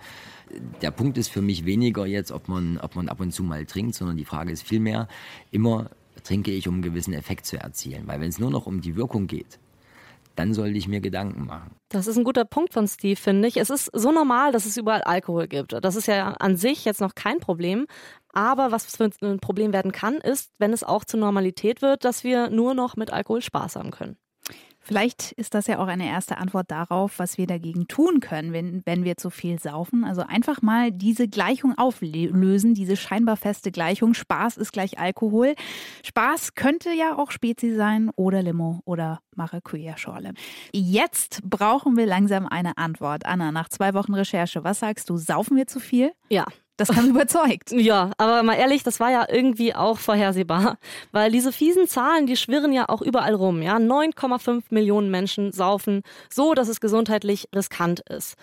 Der Punkt ist für mich weniger jetzt, ob man, ob man ab und zu mal trinkt, sondern die Frage ist vielmehr, immer trinke ich, um einen gewissen Effekt zu erzielen. Weil wenn es nur noch um die Wirkung geht, dann sollte ich mir Gedanken machen. Das ist ein guter Punkt von Steve, finde ich. Es ist so normal, dass es überall Alkohol gibt. Das ist ja an sich jetzt noch kein Problem. Aber was für ein Problem werden kann, ist, wenn es auch zur Normalität wird, dass wir nur noch mit Alkohol Spaß haben können. Vielleicht ist das ja auch eine erste Antwort darauf, was wir dagegen tun können, wenn, wenn wir zu viel saufen. Also einfach mal diese Gleichung auflösen, diese scheinbar feste Gleichung. Spaß ist gleich Alkohol. Spaß könnte ja auch Spezi sein oder Limo oder Maracuja-Schorle. Jetzt brauchen wir langsam eine Antwort. Anna, nach zwei Wochen Recherche, was sagst du? Saufen wir zu viel? Ja, das kam überzeugt. Ja, aber mal ehrlich, das war ja irgendwie auch vorhersehbar. Weil diese fiesen Zahlen, die schwirren ja auch überall rum. Ja, 9,5 Millionen Menschen saufen so, dass es gesundheitlich riskant ist.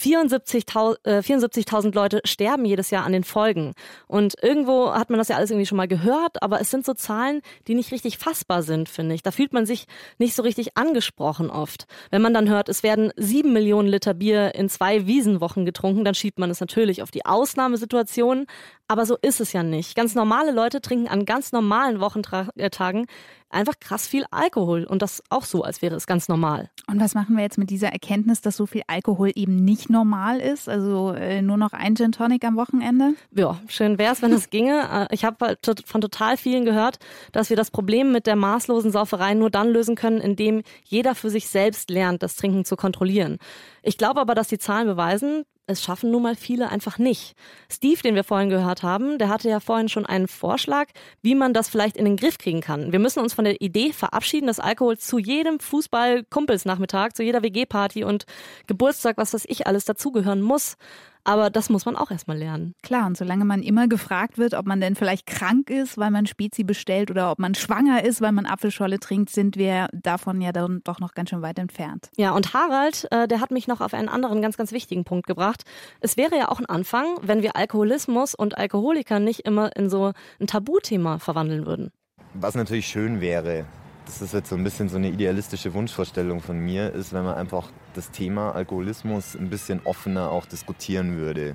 74.000 äh, 74 Leute sterben jedes Jahr an den Folgen. Und irgendwo hat man das ja alles irgendwie schon mal gehört, aber es sind so Zahlen, die nicht richtig fassbar sind, finde ich. Da fühlt man sich nicht so richtig angesprochen oft. Wenn man dann hört, es werden sieben Millionen Liter Bier in zwei Wiesenwochen getrunken, dann schiebt man es natürlich auf die Ausnahmesituationen. Aber so ist es ja nicht. Ganz normale Leute trinken an ganz normalen Wochentagen einfach krass viel Alkohol und das auch so, als wäre es ganz normal. Und was machen wir jetzt mit dieser Erkenntnis, dass so viel Alkohol eben nicht normal ist? Also äh, nur noch ein Gin Tonic am Wochenende? Ja, schön wäre es, wenn es ginge. Äh, ich habe von total vielen gehört, dass wir das Problem mit der maßlosen Sauferei nur dann lösen können, indem jeder für sich selbst lernt, das Trinken zu kontrollieren. Ich glaube aber, dass die Zahlen beweisen, es schaffen nun mal viele einfach nicht. Steve, den wir vorhin gehört haben, der hatte ja vorhin schon einen Vorschlag, wie man das vielleicht in den Griff kriegen kann. Wir müssen uns von der Idee verabschieden, dass Alkohol zu jedem Fußball-Kumpelsnachmittag, zu jeder WG-Party und Geburtstag, was weiß ich, alles dazugehören muss. Aber das muss man auch erstmal lernen. Klar, und solange man immer gefragt wird, ob man denn vielleicht krank ist, weil man Spezi bestellt oder ob man schwanger ist, weil man Apfelscholle trinkt, sind wir davon ja dann doch noch ganz schön weit entfernt. Ja, und Harald, äh, der hat mich noch auf einen anderen ganz, ganz wichtigen Punkt gebracht. Es wäre ja auch ein Anfang, wenn wir Alkoholismus und Alkoholiker nicht immer in so ein Tabuthema verwandeln würden. Was natürlich schön wäre, das ist jetzt so ein bisschen so eine idealistische Wunschvorstellung von mir, ist, wenn man einfach das Thema Alkoholismus ein bisschen offener auch diskutieren würde.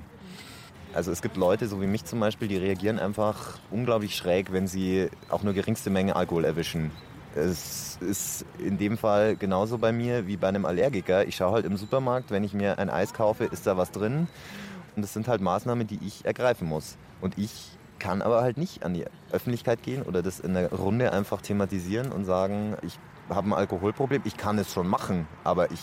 Also es gibt Leute, so wie mich zum Beispiel, die reagieren einfach unglaublich schräg, wenn sie auch nur geringste Menge Alkohol erwischen. Es ist in dem Fall genauso bei mir wie bei einem Allergiker. Ich schaue halt im Supermarkt, wenn ich mir ein Eis kaufe, ist da was drin. Und das sind halt Maßnahmen, die ich ergreifen muss. Und ich kann aber halt nicht an die Öffentlichkeit gehen oder das in der Runde einfach thematisieren und sagen, ich habe ein Alkoholproblem. Ich kann es schon machen, aber ich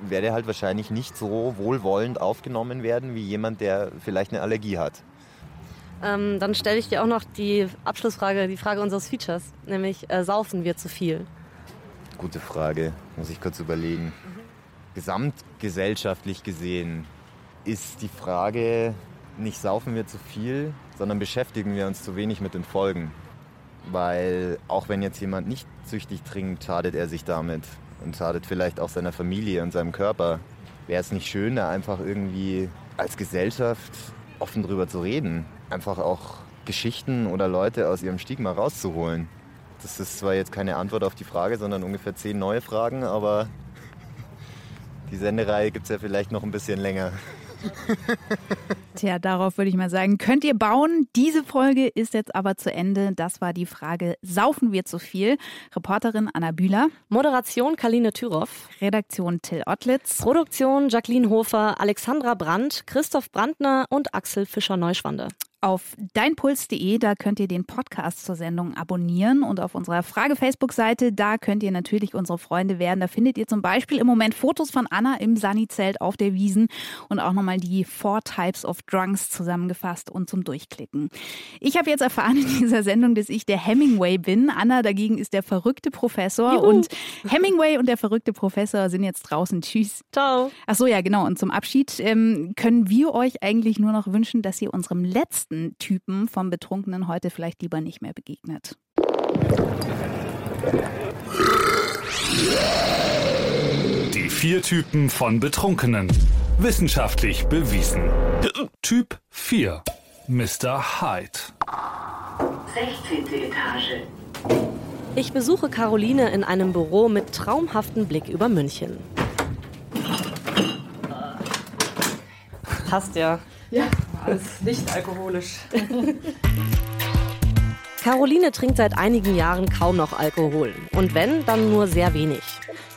werde halt wahrscheinlich nicht so wohlwollend aufgenommen werden wie jemand, der vielleicht eine Allergie hat. Ähm, dann stelle ich dir auch noch die Abschlussfrage, die Frage unseres Features, nämlich äh, saufen wir zu viel? Gute Frage, muss ich kurz überlegen. Mhm. Gesamtgesellschaftlich gesehen ist die Frage, nicht saufen wir zu viel, sondern beschäftigen wir uns zu wenig mit den Folgen. Weil auch wenn jetzt jemand nicht süchtig trinkt, schadet er sich damit und schadet vielleicht auch seiner Familie und seinem Körper. Wäre es nicht schön, da einfach irgendwie als Gesellschaft offen drüber zu reden? Einfach auch Geschichten oder Leute aus ihrem Stigma rauszuholen. Das ist zwar jetzt keine Antwort auf die Frage, sondern ungefähr zehn neue Fragen, aber die Sendereihe gibt es ja vielleicht noch ein bisschen länger. Tja, darauf würde ich mal sagen, könnt ihr bauen. Diese Folge ist jetzt aber zu Ende. Das war die Frage, saufen wir zu viel? Reporterin Anna Bühler. Moderation Kaline Thüroff. Redaktion Till Ottlitz. Produktion Jacqueline Hofer, Alexandra Brandt, Christoph Brandner und Axel Fischer-Neuschwande auf deinpuls.de, da könnt ihr den Podcast zur Sendung abonnieren und auf unserer Frage-Facebook-Seite, da könnt ihr natürlich unsere Freunde werden. Da findet ihr zum Beispiel im Moment Fotos von Anna im Sunny-Zelt auf der Wiesen und auch nochmal die Four Types of Drunks zusammengefasst und zum Durchklicken. Ich habe jetzt erfahren in dieser Sendung, dass ich der Hemingway bin. Anna dagegen ist der verrückte Professor Juhu. und Hemingway und der verrückte Professor sind jetzt draußen. Tschüss. Ciao. Ach so, ja, genau. Und zum Abschied ähm, können wir euch eigentlich nur noch wünschen, dass ihr unserem letzten ersten Typen vom Betrunkenen heute vielleicht lieber nicht mehr begegnet. Die vier Typen von Betrunkenen. Wissenschaftlich bewiesen. Typ 4. Mr. Hyde. 16. Etage. Ich besuche Caroline in einem Büro mit traumhaftem Blick über München. Passt ja. Ja, alles nicht alkoholisch. Caroline trinkt seit einigen Jahren kaum noch Alkohol. Und wenn, dann nur sehr wenig.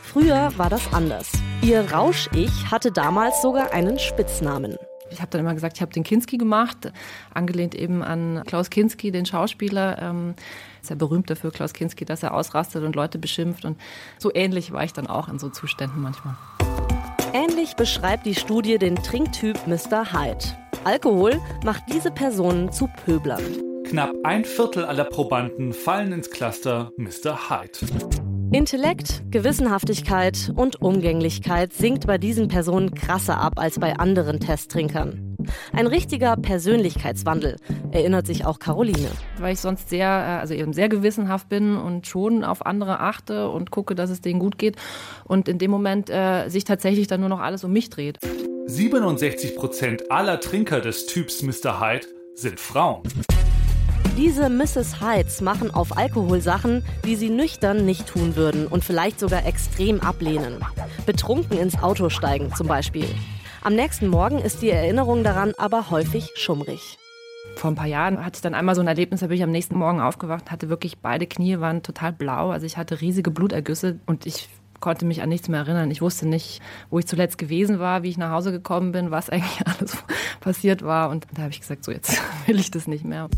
Früher war das anders. Ihr Rausch-Ich hatte damals sogar einen Spitznamen. Ich habe dann immer gesagt, ich habe den Kinski gemacht, angelehnt eben an Klaus Kinski, den Schauspieler. Ähm, ist ja berühmt dafür, Klaus Kinski, dass er ausrastet und Leute beschimpft. Und so ähnlich war ich dann auch in so Zuständen manchmal. Ähnlich beschreibt die Studie den Trinktyp Mr. Hyde. Alkohol macht diese Personen zu Pöblern. Knapp ein Viertel aller Probanden fallen ins Cluster Mr. Hyde. Intellekt, Gewissenhaftigkeit und Umgänglichkeit sinkt bei diesen Personen krasser ab als bei anderen Testtrinkern. Ein richtiger Persönlichkeitswandel, erinnert sich auch Caroline. Weil ich sonst sehr, äh, also eben sehr gewissenhaft bin und schon auf andere achte und gucke, dass es denen gut geht und in dem Moment äh, sich tatsächlich dann nur noch alles um mich dreht. 67% aller Trinker des Typs Mr. Hyde sind Frauen. Diese Mrs. Hydes machen auf Alkohol Sachen, die sie nüchtern nicht tun würden und vielleicht sogar extrem ablehnen. Betrunken ins Auto steigen zum Beispiel. Am nächsten Morgen ist die Erinnerung daran aber häufig schummrig. Vor ein paar Jahren hatte ich dann einmal so ein Erlebnis, da bin ich am nächsten Morgen aufgewacht, hatte wirklich beide Knie waren total blau, also ich hatte riesige Blutergüsse und ich konnte mich an nichts mehr erinnern. Ich wusste nicht, wo ich zuletzt gewesen war, wie ich nach Hause gekommen bin, was eigentlich alles passiert war. Und da habe ich gesagt, so jetzt will ich das nicht mehr.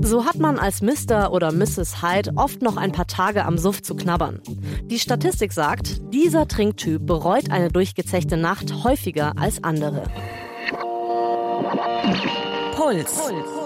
So hat man als Mr. oder Mrs. Hyde oft noch ein paar Tage am Suff zu knabbern. Die Statistik sagt, dieser Trinktyp bereut eine durchgezechte Nacht häufiger als andere. Puls. Puls.